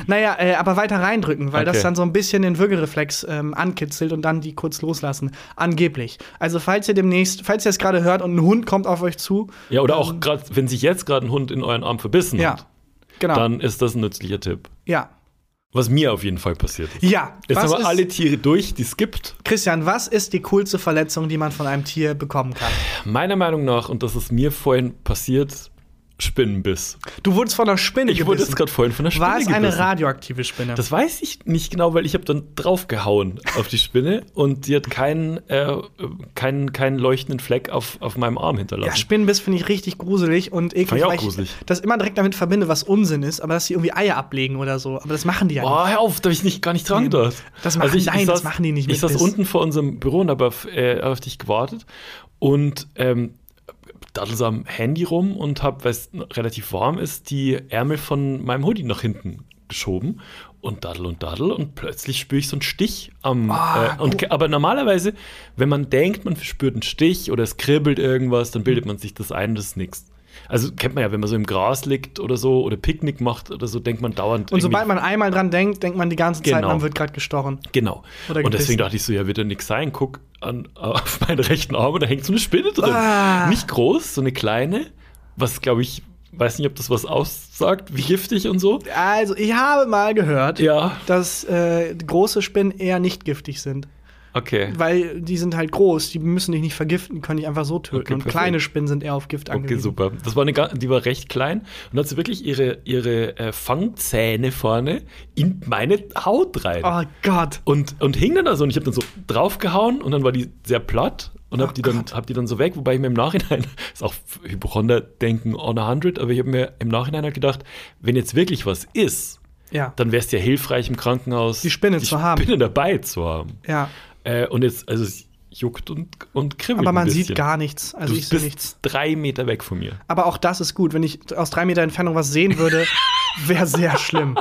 Naja, äh, aber weiter reindrücken, weil das Okay. dann so ein bisschen den Würgereflex ähm, ankitzelt und dann die kurz loslassen. Angeblich. Also, falls ihr demnächst, falls ihr es gerade hört und ein Hund kommt auf euch zu, Ja, oder auch gerade, wenn sich jetzt gerade ein Hund in euren Arm verbissen ja, hat, genau. dann ist das ein nützlicher Tipp. ja. Was mir auf jeden Fall passiert ist. Ja, Jetzt haben wir alle Tiere durch, die es gibt. Christian, was ist die coolste Verletzung, die man von einem Tier bekommen kann? Meiner Meinung nach, und das ist mir vorhin passiert, Spinnenbiss. Du wurdest von einer Spinne Ich wurde gebissen. jetzt gerade vorhin von der Spinne War es eine gebissen. radioaktive Spinne? Das weiß ich nicht genau, weil ich habe dann draufgehauen auf die Spinne und die hat keinen, äh, keinen, keinen leuchtenden Fleck auf, auf meinem Arm ja, hinterlassen. Spinnenbiss finde ich richtig gruselig und eklig, Fand ich auch gruselig. das immer direkt damit verbinde, was Unsinn ist, aber dass sie irgendwie Eier ablegen oder so. Aber das machen die ja nicht. Boah, hör auf, da habe ich nicht, gar nicht dran Nee, gedacht. das machen- nein, das machen die nicht Ich mit saß Biss. unten vor unserem Büro und habe auf, äh, auf dich gewartet und ähm, daddel so am Handy rum und habe, weil es relativ warm ist, die Ärmel von meinem Hoodie nach hinten geschoben und daddel und daddel und plötzlich spüre ich so einen Stich am. Ah, äh, und, aber normalerweise, wenn man denkt, man spürt einen Stich oder es kribbelt irgendwas, dann bildet man sich das ein, das ist nichts. Also kennt man ja, wenn man so im Gras liegt oder so oder Picknick macht oder so, denkt man dauernd. Und sobald man einmal dran denkt, denkt man die ganze Zeit, Genau. man wird gerade gestochen. Genau. Oder und deswegen dachte ich so, ja, wird ja nichts sein. Guck an, <laughs> auf meinen rechten Arm und da hängt so eine Spinne drin. Ah. Nicht groß, so eine kleine, was glaube ich, weiß nicht, ob das was aussagt, wie giftig und so. Also, ich habe mal gehört, Ja, dass äh, große Spinnen eher nicht giftig sind. Okay. Weil die sind halt groß, die müssen dich nicht vergiften, können dich einfach so töten. Okay, und perfekt. kleine Spinnen sind eher auf Gift Okay, angewiesen. super. Das war eine, die war recht klein und hat sie wirklich ihre, ihre äh, Fangzähne vorne in meine Haut rein. Oh Gott. Und, und hing dann da so und ich habe dann so draufgehauen und dann war die sehr platt und Oh habe die, dann- Gott. hab die dann so weg, wobei ich mir im Nachhinein, <laughs> ist auch Hypochonder-Denken on a hundred, aber ich habe mir im Nachhinein halt gedacht, wenn jetzt wirklich was ist, Ja. dann wäre es ja hilfreich im Krankenhaus, Die Spinne zu haben. Spinne dabei zu haben. Ja. Äh, und jetzt, also es juckt und, und kribbelt Aber man sieht gar nichts. Also du ich sehe nichts. drei Meter weg von mir. Aber auch das ist gut. Wenn ich aus drei Meter Entfernung was sehen würde, <laughs> wäre sehr schlimm.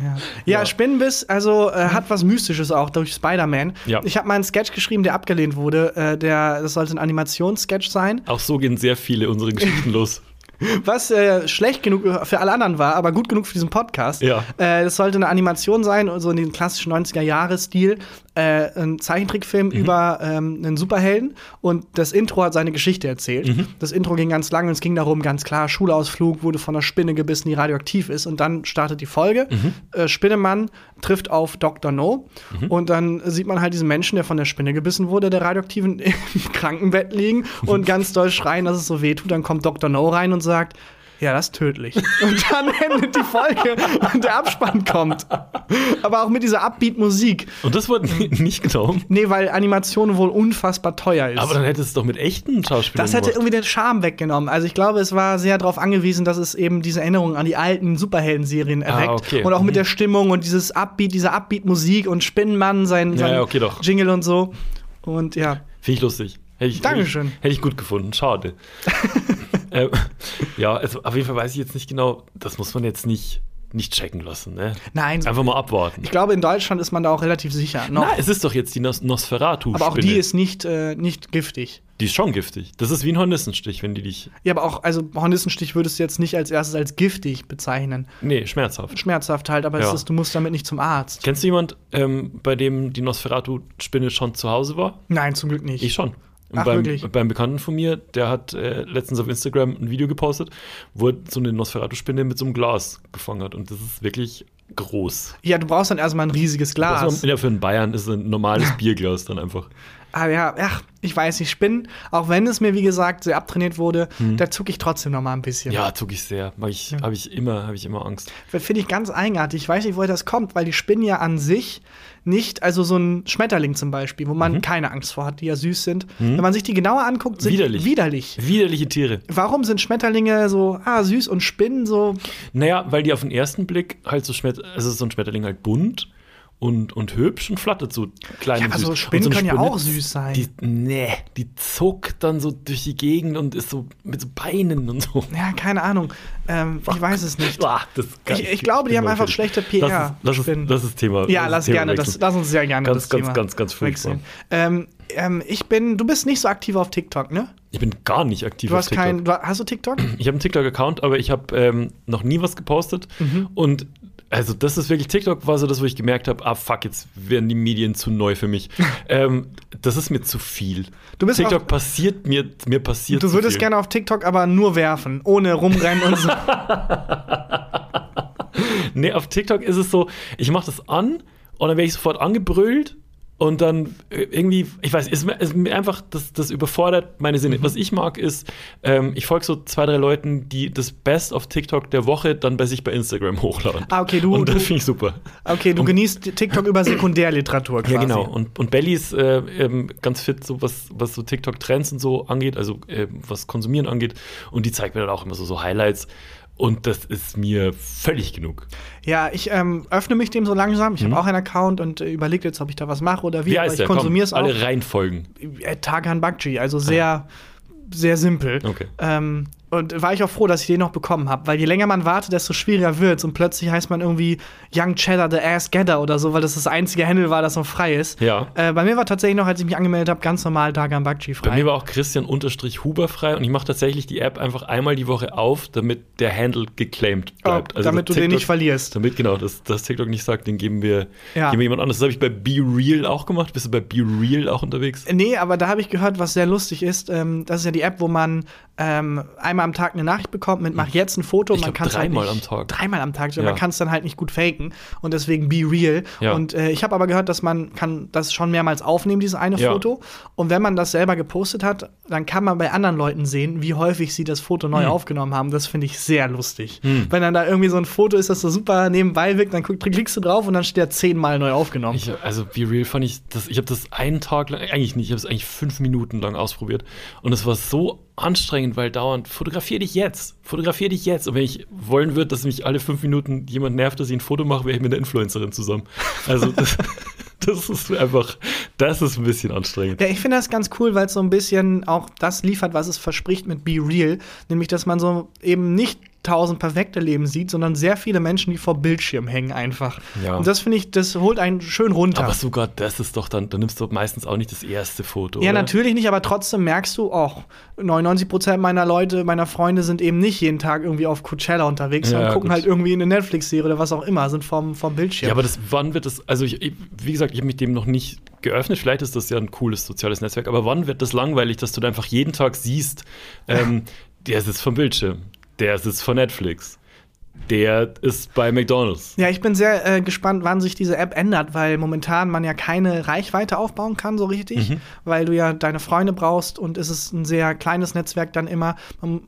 Ja, ja, Ja. Spinnenbiss, also äh, hat was Mystisches auch durch Spider-Man. Ja. Ich habe mal einen Sketch geschrieben, der abgelehnt wurde. Äh, der, das sollte ein Animationssketch sein, Auch so gehen sehr viele unserer Geschichten <laughs> los. was äh, schlecht genug für alle anderen war, aber gut genug für diesen Podcast. Ja. Äh, das sollte eine Animation sein, so in dem klassischen 90er-Jahre-Stil. Äh, ein Zeichentrickfilm über ähm, einen Superhelden und das Intro hat seine Geschichte erzählt. Das Intro ging ganz lang und es ging darum, ganz klar, Schulausflug wurde von einer Spinne gebissen, die radioaktiv ist und dann startet die Folge. Äh, Spinnemann trifft auf Dr. No und dann sieht man halt diesen Menschen, der von der Spinne gebissen wurde, der radioaktiven <laughs> im Krankenbett liegen und ganz doll schreien, dass es so weh tut. Dann kommt Dr. No rein und sagt, ja, das ist tödlich. <laughs> Und dann endet die Folge und der Abspann kommt. Aber auch mit dieser Upbeat-Musik. Und das wurde <laughs> nicht genommen. Nee, weil Animation wohl unfassbar teuer ist. Aber dann hättest du es doch mit echten Schauspielern das hätte gemacht. irgendwie den Charme weggenommen. Also ich glaube, es war sehr darauf angewiesen, dass es eben diese Erinnerung an die alten Superhelden-Serien erweckt. Ah, okay. Und auch mit Mhm. der Stimmung und dieses Upbeat, diese Upbeat-Musik und Spinnenmann, sein, sein ja, okay, doch. Jingle und so. Und ja. Finde ich lustig. Hätte ich, Dankeschön. Hätte ich, hätte ich gut gefunden. Schade. <laughs> äh, ja, also auf jeden Fall weiß ich jetzt nicht genau, das muss man jetzt nicht, nicht checken lassen. Ne? Nein, Einfach mal abwarten. ich glaube, in Deutschland ist man da auch relativ sicher. Noch. Es ist doch jetzt die Nos Nosferatu. aber auch die ist nicht, äh, nicht giftig. Die ist schon giftig. Das ist wie ein Hornissenstich, wenn die dich. Ja, aber auch, also Hornissenstich würdest du jetzt nicht als erstes als giftig bezeichnen. Nee, schmerzhaft. Schmerzhaft halt, aber Ja. es ist, du musst damit nicht zum Arzt. Kennst du jemand, ähm, bei dem die Nosferatu-Spinne schon zu Hause war? Nein, zum Glück nicht. Ich schon. Und Ach, beim, wirklich? beim Bekannten von mir, der hat äh, letztens auf Instagram ein Video gepostet, wo er so eine Nosferatu-Spinne mit so einem Glas gefangen hat. Und das ist wirklich groß. Ja, du brauchst dann erstmal ein riesiges Glas. Also, ja, für einen Bayern ist ein normales Bierglas dann einfach. Aber ja, ach, ich weiß nicht, Spinnen, auch wenn es mir, wie gesagt, sehr abtrainiert wurde, da zucke ich trotzdem noch mal ein bisschen. Hm. Ja, zuck ich sehr. Hab ich, Habe ich, immer- hab ich immer Angst. Finde ich ganz eigenartig. Ich weiß nicht, woher das kommt, weil die Spinnen ja an sich nicht, also so ein Schmetterling zum Beispiel, wo man keine Angst vor hat, die ja süß sind. Wenn man sich die genauer anguckt, sind Mhm. Widerlich. die widerlich. Widerliche Tiere. Warum sind Schmetterlinge so ah, süß und Spinnen so? Naja, weil die auf den ersten Blick halt so Schmet also so ein Schmetterling halt bunt und, und hübsch und flattert so klein Ja, und süß. so Spinnen eine können ja Spinne, auch süß sein. Die, nee, die zuckt dann so durch die Gegend und ist so mit so Beinen und so. Ja, keine Ahnung. Ähm, ich weiß es nicht. Das ist ganz- Ich, ich glaube, die haben einfach schlechte PR. Es- lass, es, Spinnen. lass es Thema. ja, lass das Thema gerne, das, lass uns sehr gerne Ganz, das ganz, Thema ganz, ganz furchtbar. wechseln. Ähm, ähm, ich bin, du bist nicht so aktiv auf TikTok, ne? Ich bin gar nicht aktiv Du auf hast TikTok. kein, du, hast du TikTok? Ich habe einen TikTok-Account, aber ich habe ähm, noch nie was gepostet. Mhm. Und also das ist wirklich, TikTok war so das, wo ich gemerkt habe, ah fuck, jetzt werden die Medien zu neu für mich. <laughs> ähm, das ist mir zu viel. Du bist TikTok auf- passiert mir, mir passiert Du würdest gerne auf TikTok aber nur werfen, ohne rumrennen und so. <laughs> Nee, auf TikTok ist es so, ich mache das an und dann werde ich sofort angebrüllt und dann äh, irgendwie, ich weiß, ist mir, ist mir einfach, das, das überfordert meine Mhm. Sinne. Was ich mag ist, ähm, ich folge so zwei, drei Leuten, die das Best of TikTok der Woche dann bei sich bei Instagram hochladen. Ah, okay, du- Und das finde ich super. Okay, du genießt TikTok über Sekundärliteratur quasi. Ja, genau. Und, und Belly ist äh, ähm, ganz fit, so was, was so TikTok-Trends und so angeht, also äh, was Konsumieren angeht. Und die zeigt mir dann auch immer so, so Highlights. Und das ist mir völlig genug. Ja, ich ähm, öffne mich dem so langsam. Ich Mhm. habe auch einen Account und äh, überlege jetzt, ob ich da was mache oder wie. Heißt ich konsumiere es auch. Alle reinfolgen. Äh, Tarkan Bakci, also sehr, sehr simpel. Okay. Ähm, und war ich auch froh, dass ich den noch bekommen habe, weil je länger man wartet, desto schwieriger wird's und plötzlich heißt man irgendwie Young Cheddar the Ass Gather oder so, weil das das einzige Handle war, das noch frei ist. Ja. Äh, bei mir war tatsächlich noch, als ich mich angemeldet habe, ganz normal Tarkan Bakci frei. Bei mir war auch Christian unterstrich Huber frei und ich mache tatsächlich die App einfach einmal die Woche auf, damit der Handle geclaimed bleibt. Oh, damit das du den TikTok- nicht verlierst. Damit genau, dass das TikTok nicht sagt, den geben wir, Ja. geben wir jemand anderes. Das habe ich bei Be Real auch gemacht. Bist du bei Be Real auch unterwegs? Nee, aber da habe ich gehört, was sehr lustig ist. Ähm, das ist ja die App, wo man ähm, einmal am Tag eine Nachricht bekommt mit mach jetzt ein Foto. Ich man glaub, kann's dreimal halt nicht, am Tag. Dreimal am Tag. Ja. Man kann es dann halt nicht gut faken und deswegen be real. Ja. Und äh, ich habe aber gehört, dass man kann das schon mehrmals aufnehmen, dieses eine Ja. Foto. Und wenn man das selber gepostet hat, dann kann man bei anderen Leuten sehen, wie häufig sie das Foto neu Hm. aufgenommen haben. Das finde ich sehr lustig. Wenn dann da irgendwie so ein Foto ist, das so super nebenbei wirkt, dann klickst du drauf und dann steht der zehnmal neu aufgenommen. Ich, also Be Real fand ich, das, ich habe das einen Tag lang, eigentlich nicht, ich habe es eigentlich fünf Minuten lang ausprobiert. Und es war so anstrengend, weil dauernd, fotografier dich jetzt, fotografier dich jetzt. Und wenn ich wollen würde, dass mich alle fünf Minuten jemand nervt, dass ich ein Foto mache, wäre ich mit der Influencerin zusammen. Also <laughs> das, das ist einfach, das ist ein bisschen anstrengend. Ja, ich finde das ganz cool, weil es so ein bisschen auch das liefert, was es verspricht mit Be Real. Nämlich, dass man so eben nicht tausend perfekte Leben sieht, sondern sehr viele Menschen, die vor Bildschirm hängen einfach. Ja. Und das finde ich, das holt einen schön runter. Aber sogar das ist doch dann, da nimmst du meistens auch nicht das erste Foto. ja, oder? natürlich nicht, aber trotzdem merkst du, oh, 99% meiner Leute, meiner Freunde sind eben nicht jeden Tag irgendwie auf Coachella unterwegs, Ja, sondern ja, gucken gut. halt irgendwie eine Netflix-Serie oder was auch immer, sind vom, vom Bildschirm. Ja, aber das, wann wird das, also ich, wie gesagt, ich habe mich dem noch nicht geöffnet, vielleicht ist das ja ein cooles soziales Netzwerk, aber wann wird das langweilig, dass du da einfach jeden Tag siehst, ähm, der sitzt vom Bildschirm, der sitzt vor Netflix, der ist bei McDonalds. Ja, ich bin sehr äh, gespannt, wann sich diese App ändert, weil momentan man ja keine Reichweite aufbauen kann, so richtig, Mhm. weil du ja deine Freunde brauchst und es ist ein sehr kleines Netzwerk dann immer.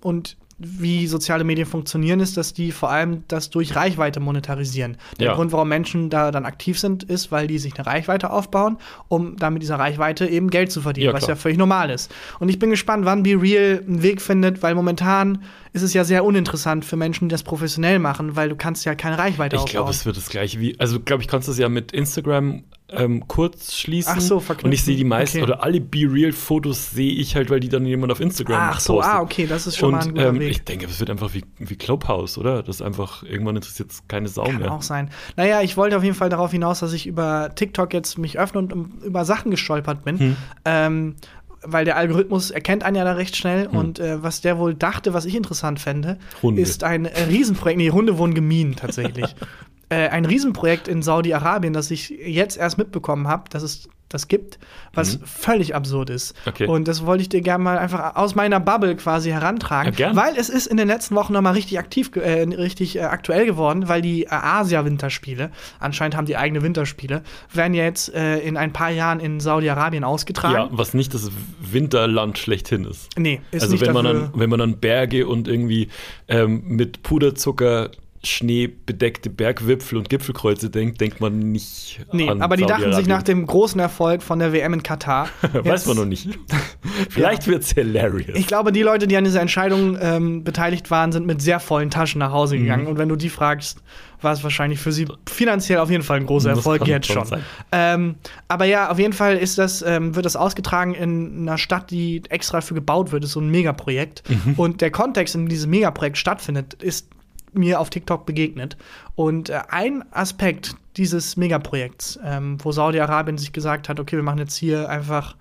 Und wie soziale Medien funktionieren, ist, dass die vor allem das durch Reichweite monetarisieren. Der Ja. Grund, warum Menschen da dann aktiv sind, ist, weil die sich eine Reichweite aufbauen, um dann mit dieser Reichweite eben Geld zu verdienen, Ja, was ja völlig normal ist. Und ich bin gespannt, wann Be Real einen Weg findet, weil momentan ist es ja sehr uninteressant für Menschen, die das professionell machen, weil du kannst ja keine Reichweite Ich aufbauen. glaube, es wird das gleiche wie, also glaube ich, kannst du es ja mit Instagram ähm, kurz schließen. Ach so, verknüpfen. Und ich sehe die meisten, Okay. oder alle Be-Real-Fotos sehe ich halt, weil die dann jemand auf Instagram Ach so, postet. ah, okay, das ist schon mal ein Und guter ähm, Weg. ich denke, es wird einfach wie, wie Clubhouse, oder? Das einfach, irgendwann interessiert es keine Sau Kann mehr. auch sein. Naja, ich wollte auf jeden Fall darauf hinaus, dass ich über TikTok jetzt mich öffne und um, über Sachen gestolpert bin. Hm. Ähm, weil der Algorithmus erkennt einen ja da recht schnell Hm. und äh, was der wohl dachte, was ich interessant fände, Hunde. ist ein äh, Riesenprojekt. Nee, Hunde wurden gemieden tatsächlich. <laughs> äh, ein Riesenprojekt in Saudi-Arabien, das ich jetzt erst mitbekommen habe, dass es das gibt, was völlig absurd ist. Mhm. Okay. Und das wollte ich dir gerne mal einfach aus meiner Bubble quasi herantragen, Ja, weil es ist in den letzten Wochen noch mal richtig aktiv, äh, richtig äh, aktuell geworden, weil die äh, Asia-Winterspiele, anscheinend haben die eigene Winterspiele, werden ja jetzt äh, in ein paar Jahren in Saudi-Arabien ausgetragen. Ja, was nicht das Winterland schlechthin ist. Nee, ist also nicht wenn man, dann, wenn man dann Berge und irgendwie ähm, mit Puderzucker schneebedeckte Bergwipfel und Gipfelkreuze denkt, denkt man nicht Nee, an aber die dachten sich nach dem großen Erfolg von der WM in Katar. <laughs> Weiß man noch nicht. <laughs> Vielleicht wird's hilarious. Ich glaube, die Leute, die an dieser Entscheidung ähm, beteiligt waren, sind mit sehr vollen Taschen nach Hause Mhm. gegangen. Und wenn du die fragst, war es wahrscheinlich für sie finanziell auf jeden Fall ein großer Erfolg jetzt schon. Ähm, aber ja, auf jeden Fall ist das, ähm, wird das ausgetragen in einer Stadt, die extra für gebaut wird. Das ist so ein Megaprojekt. Mhm. Und der Kontext, in dem dieses Megaprojekt stattfindet, ist mir auf TikTok begegnet. Und äh, ein Aspekt dieses Megaprojekts, ähm, wo Saudi-Arabien sich gesagt hat, okay, wir machen jetzt hier einfach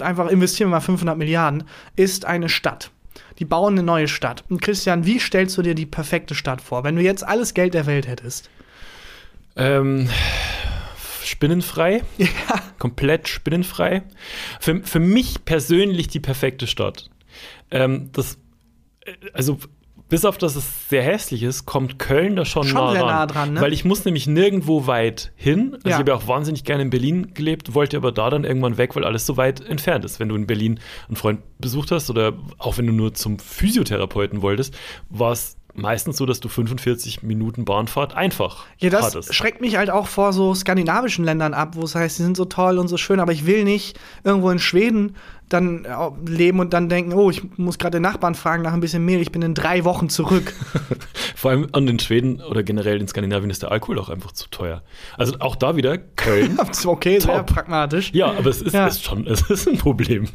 einfach investieren wir mal 500 Milliarden, ist eine Stadt. Die bauen eine neue Stadt. Und Christian, wie stellst du dir die perfekte Stadt vor, wenn du jetzt alles Geld der Welt hättest? Ähm, spinnenfrei. Ja. Komplett spinnenfrei. Für, für mich persönlich die perfekte Stadt. Ähm, das, äh, also, bis auf dass es sehr hässlich ist, kommt Köln da schon, Schon nah, sehr ran. nah dran, ne? Weil ich muss nämlich nirgendwo weit hin. Also Ja. ich habe ja auch wahnsinnig gerne in Berlin gelebt, wollte aber da dann irgendwann weg, weil alles so weit entfernt ist. Wenn du in Berlin einen Freund besucht hast oder auch wenn du nur zum Physiotherapeuten wolltest, war es meistens so, dass du 45 Minuten Bahnfahrt einfach Ja, das hattest. schreckt mich halt auch vor so skandinavischen Ländern ab, wo es heißt, die sind so toll und so schön, aber ich will nicht irgendwo in Schweden dann äh, leben und dann denken, oh, ich muss gerade den Nachbarn fragen nach ein bisschen Mehl, ich bin in drei Wochen zurück. <laughs> Vor allem an den Schweden oder generell in Skandinavien ist der Alkohol auch einfach zu teuer. Also auch da wieder Köln. <laughs> okay, sehr Top. pragmatisch. ja, aber es ist, Ja. ist schon <laughs> es ist ein Problem.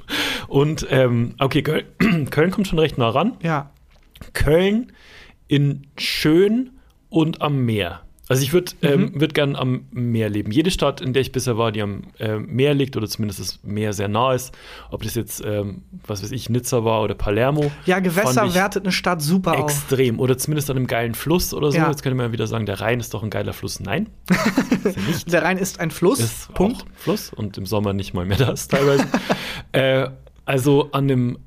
Und ähm, okay, Köln, <clears throat> Köln kommt schon recht nah ran. Ja. Köln in schön und am Meer. Also ich würde ähm, würd gern am Meer leben. Jede Stadt, in der ich bisher war, die am äh, Meer liegt oder zumindest das Meer sehr nah ist, ob das jetzt, ähm, was weiß ich, Nizza war oder Palermo. Ja, Gewässer wertet eine Stadt super auf. Extrem. Oder zumindest an einem geilen Fluss oder so. Ja. Jetzt könnte man ja wieder sagen, der Rhein ist doch ein geiler Fluss. Nein, <laughs> nicht. Der Rhein ist ein Fluss. Ist Punkt. Fluss und im Sommer nicht mal mehr das teilweise. <laughs> äh, also an einem,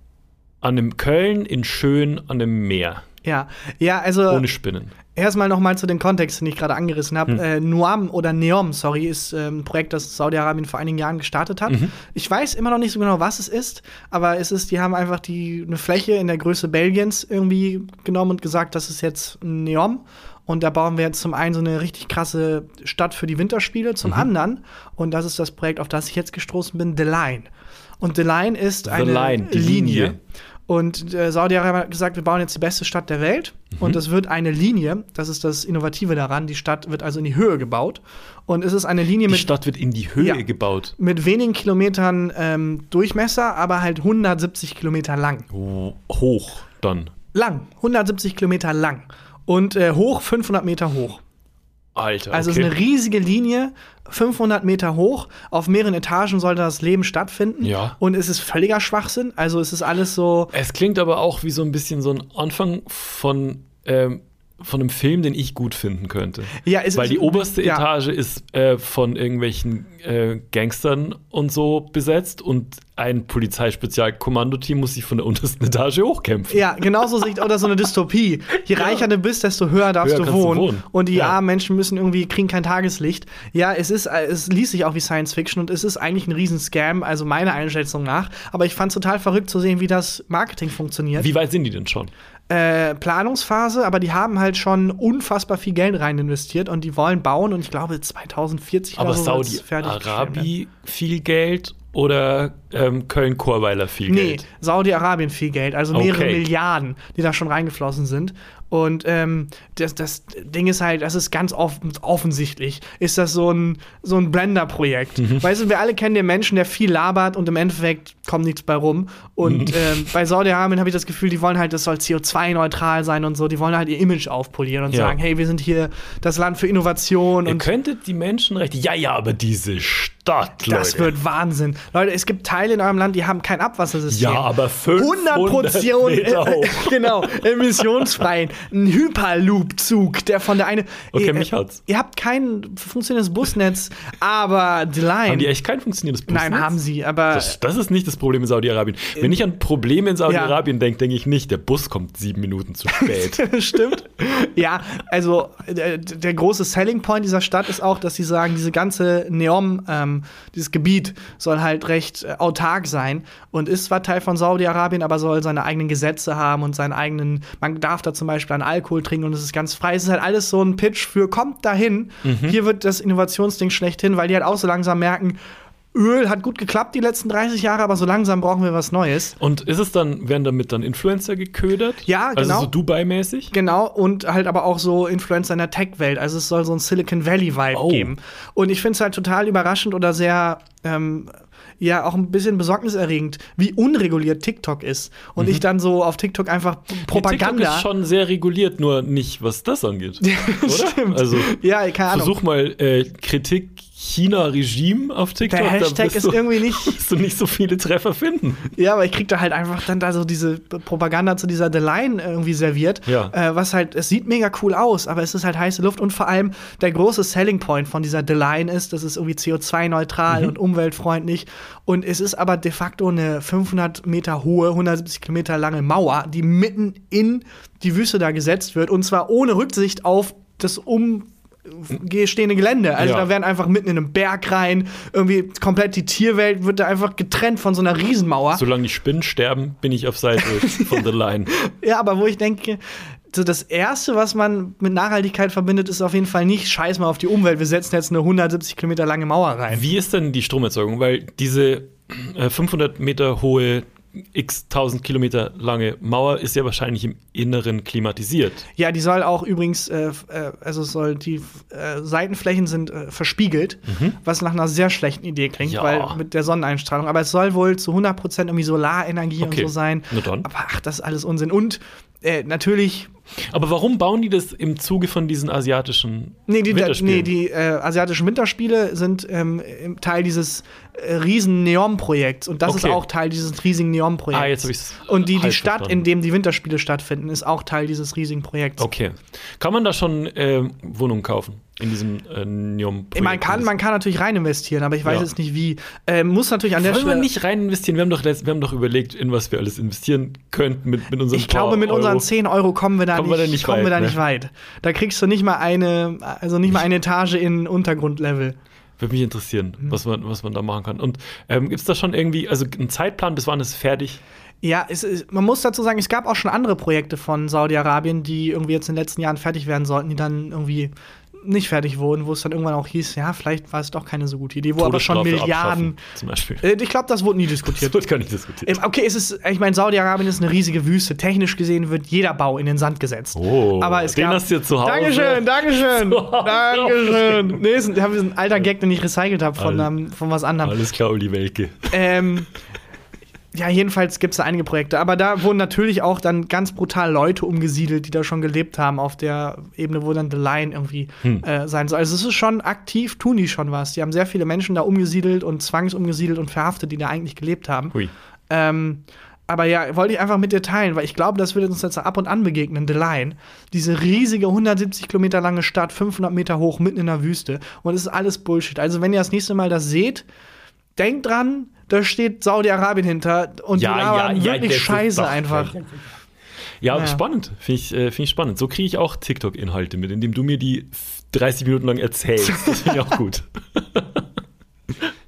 an einem Köln in schön an einem Meer. Ja. Ja, also Ohne Spinnen. erstmal noch mal zu den Kontexten, die ich gerade angerissen habe. Hm. Äh, Nuam oder Neom, sorry, ist ähm, ein Projekt, das Saudi-Arabien vor einigen Jahren gestartet hat. Mhm. Ich weiß immer noch nicht so genau, was es ist, aber es ist, die haben einfach die eine Fläche in der Größe Belgiens irgendwie genommen und gesagt, das ist jetzt ein Neom. Und da bauen wir jetzt zum einen so eine richtig krasse Stadt für die Winterspiele, Mhm. zum anderen, und das ist das Projekt, auf das ich jetzt gestoßen bin, The Line. Und The Line ist The eine Line, Linie. Linie. Und äh, Saudi-Arabien hat gesagt, wir bauen jetzt die beste Stadt der Welt. Mhm. Und es wird eine Linie, das ist das Innovative daran, die Stadt wird also in die Höhe gebaut. Und es ist eine Linie Die mit, Stadt wird in die Höhe Ja. gebaut. mit wenigen Kilometern ähm, Durchmesser, aber halt 170 Kilometer lang. Oh, Hoch dann. Lang, 170 Kilometer lang. Und äh, hoch, 500 Meter hoch. Alter. Also es okay. ist eine riesige Linie, 500 Meter hoch. Auf mehreren Etagen sollte das Leben stattfinden. Ja. Und es ist völliger Schwachsinn. Also es ist alles so. Es klingt aber auch wie so ein bisschen so ein Anfang von, ähm, von einem Film, den ich gut finden könnte. Ja, es Weil die oberste ja. Etage ist äh, von irgendwelchen äh, Gangstern und so besetzt und ein Polizeispezialkommandoteam muss sich von der <laughs> untersten Etage hochkämpfen. Ja, genauso sieht oder so eine Dystopie. <laughs> Je reicher du bist, desto höher darfst Höher du, kannst du wohnen. wohnen. Und die Ja. armen Menschen müssen irgendwie kriegen kein Tageslicht. Ja, es ist, äh, es liest sich auch wie Science Fiction und es ist eigentlich ein Riesenscam, also meiner Einschätzung nach. Aber ich fand es total verrückt zu sehen, wie das Marketing funktioniert. Wie weit sind die denn schon? Äh, Planungsphase, aber die haben halt schon unfassbar viel Geld rein investiert und die wollen bauen und ich glaube 2040 Aber oder so fertig Saudi-Arabi viel Geld oder ähm, Köln-Chorweiler viel Nee, Geld? Saudi-Arabien viel Geld, also mehrere Okay. Milliarden, die da schon reingeflossen sind. Und ähm, das, das Ding ist halt, das ist ganz off offensichtlich, ist das so ein, so ein Blender-Projekt. Mhm. Weißt du, wir alle kennen den Menschen, der viel labert und im Endeffekt kommt nichts bei rum. Und Mhm. ähm, bei Saudi-Arabien habe ich das Gefühl, die wollen halt, das soll CO2-neutral sein und so, die wollen halt ihr Image aufpolieren und Ja. sagen, hey, wir sind hier das Land für Innovation Ihr und könntet die Menschenrechte. Ja, ja, aber diese Stadt, Leute. das wird Wahnsinn. Leute, es gibt Teile in eurem Land, die haben kein Abwassersystem. Ja, aber 500 100 Portionen, Meter <laughs> hoch. genau, emissionsfreien. Ein Hyperloop-Zug, der von der eine. Okay, ihr, mich hat's. Ihr habt kein funktionierendes Busnetz, aber die Line. Haben die echt kein funktionierendes Busnetz? Nein, haben sie, aber. Das, das ist nicht das Problem in Saudi-Arabien. Wenn ich an Probleme in Saudi-Arabien denke, denke ich nicht, der Bus kommt sieben Minuten zu spät. <laughs> Stimmt. Ja, also der, der große Selling Point dieser Stadt ist auch, dass sie sagen, diese ganze Neom, ähm, dieses Gebiet soll halt recht äh, autark sein und ist zwar Teil von Saudi-Arabien, aber soll seine eigenen Gesetze haben und seinen eigenen, man darf da zum Beispiel an Alkohol trinken und es ist ganz frei. Es ist halt alles so ein Pitch für kommt dahin. Hier wird das Innovationsding schlechthin, weil die halt auch so langsam merken, Öl hat gut geklappt die letzten 30 Jahre, aber so langsam brauchen wir was Neues. Und ist es dann, werden damit dann Influencer geködert? Ja, Also genau. so Dubai-mäßig? Genau, und halt aber auch so Influencer in der Tech-Welt. Also es soll so ein Silicon Valley-Vibe Oh. geben. Und ich finde es halt total überraschend oder sehr, ähm, ja, auch ein bisschen besorgniserregend, wie unreguliert TikTok ist. Und ich dann so auf TikTok einfach Propaganda. Mhm. TikTok ist schon sehr reguliert, nur nicht, was das angeht. <laughs> Stimmt. Also, ja, keine Ahnung. versuch mal äh, Kritik China-Regime auf TikTok. Der Hashtag ist du, irgendwie nicht. <laughs> wirst du nicht so viele Treffer finden. Ja, aber ich krieg da halt einfach dann da so diese Propaganda zu dieser The Line irgendwie serviert. Ja. Äh, was halt, es sieht mega cool aus, aber es ist halt heiße Luft und vor allem der große Selling Point von dieser The Line ist, das ist irgendwie CO2-neutral und umweltfreundlich. Und es ist aber de facto eine 500 Meter hohe, 170 Kilometer lange Mauer, die mitten in die Wüste da gesetzt wird und zwar ohne Rücksicht auf das um stehende Gelände. Also Ja. da werden einfach mitten in einem Berg rein, irgendwie komplett die Tierwelt wird da einfach getrennt von so einer Riesenmauer. Solange die Spinnen sterben, bin ich auf Seite von The Line. <laughs> Ja, aber wo ich denke, so das Erste, was man mit Nachhaltigkeit verbindet, ist auf jeden Fall nicht Scheiß mal auf die Umwelt. Wir setzen jetzt eine 170 Kilometer lange Mauer rein. Wie ist denn die Stromerzeugung? Weil diese äh, 500 Meter hohe, x 1000 Kilometer lange Mauer ist ja wahrscheinlich im Inneren klimatisiert. Ja, die soll auch übrigens, äh, äh, also soll die äh, Seitenflächen sind äh, verspiegelt, was nach einer sehr schlechten Idee klingt, Mhm. Ja. weil mit der Sonneneinstrahlung. Aber es soll wohl zu 100 Prozent irgendwie Solarenergie Okay. und so sein. Na dann. Aber ach, das ist alles Unsinn. Und äh, natürlich Aber warum bauen die das im Zuge von diesen asiatischen Nee, die, Winterspielen? nee, die äh, asiatischen Winterspiele sind ähm, Teil dieses äh, riesen Neon-Projekts und das Okay. ist auch Teil dieses riesigen Neon-Projekts. Ah, jetzt hab ich's Und die, die Stadt, verstanden. in dem die Winterspiele stattfinden, ist auch Teil dieses riesigen Projekts. Okay. Kann man da schon äh, Wohnungen kaufen? In diesem äh, neon Man kann, man kann natürlich rein investieren, aber ich weiß Ja. jetzt nicht wie. Ähm, muss natürlich an der Wollen wir Stelle. nicht rein investieren? Wir haben doch, wir haben doch überlegt, in was wir alles investieren könnten mit, mit unserem ich glaube, mit unseren 10 Euro kommen wir da Kommen nicht, wir da nicht kommen wir weit, da ne? nicht weit. Da kriegst du nicht mal eine, also nicht mal eine Etage in Untergrundlevel. Würde mich interessieren, Mhm. was, man, was man da machen kann. Und ähm, gibt es da schon irgendwie, also einen Zeitplan, bis wann ist es fertig? Ja, es, ist- man muss dazu sagen, es gab auch schon andere Projekte von Saudi-Arabien, die irgendwie jetzt in den letzten Jahren fertig werden sollten, die dann irgendwie nicht fertig wurden, wo es dann irgendwann auch hieß, ja, vielleicht war es doch keine so gute Idee, wo aber schon Milliarden. Zum Beispiel. Äh, ich glaube, das wurde nie Das diskutiert. wird gar nicht diskutiert. Ähm, Okay, es ist, ich meine, Saudi-Arabien ist eine riesige Wüste. Technisch gesehen wird jeder Bau in den Sand gesetzt. Oh, aber es den gab, hast du jetzt zu Hause. Dankeschön, Dankeschön. <laughs> Dankeschön. Nee, ist ein, das ist ein alter Gag, den ich recycelt habe von, von was anderem. Alles klar, Uli Welke. Ähm, <laughs> ja, jedenfalls gibt es da einige Projekte. Aber da wurden natürlich auch dann ganz brutal Leute umgesiedelt, die da schon gelebt haben, auf der Ebene, wo dann The Line irgendwie Hm. äh, sein soll. Also es ist schon aktiv, tun die schon was. Die haben sehr viele Menschen da umgesiedelt und zwangsumgesiedelt und verhaftet, die da eigentlich gelebt haben. Hui. Ähm, aber ja, wollte ich einfach mit dir teilen, weil ich glaube, das wird uns jetzt ab und an begegnen, The Line. Diese riesige 170 Kilometer lange Stadt, 500 Meter hoch, mitten in der Wüste. Und es ist alles Bullshit. Also, wenn ihr das nächste Mal das seht, denkt dran, da steht Saudi-Arabien hinter und Ja, die labern ja, ja, wirklich ist scheiße doch- einfach. Ja, Ja. spannend. Finde ich, äh, find ich spannend. So kriege ich auch TikTok-Inhalte mit, indem du mir die 30 Minuten lang erzählst. Das finde ich auch gut.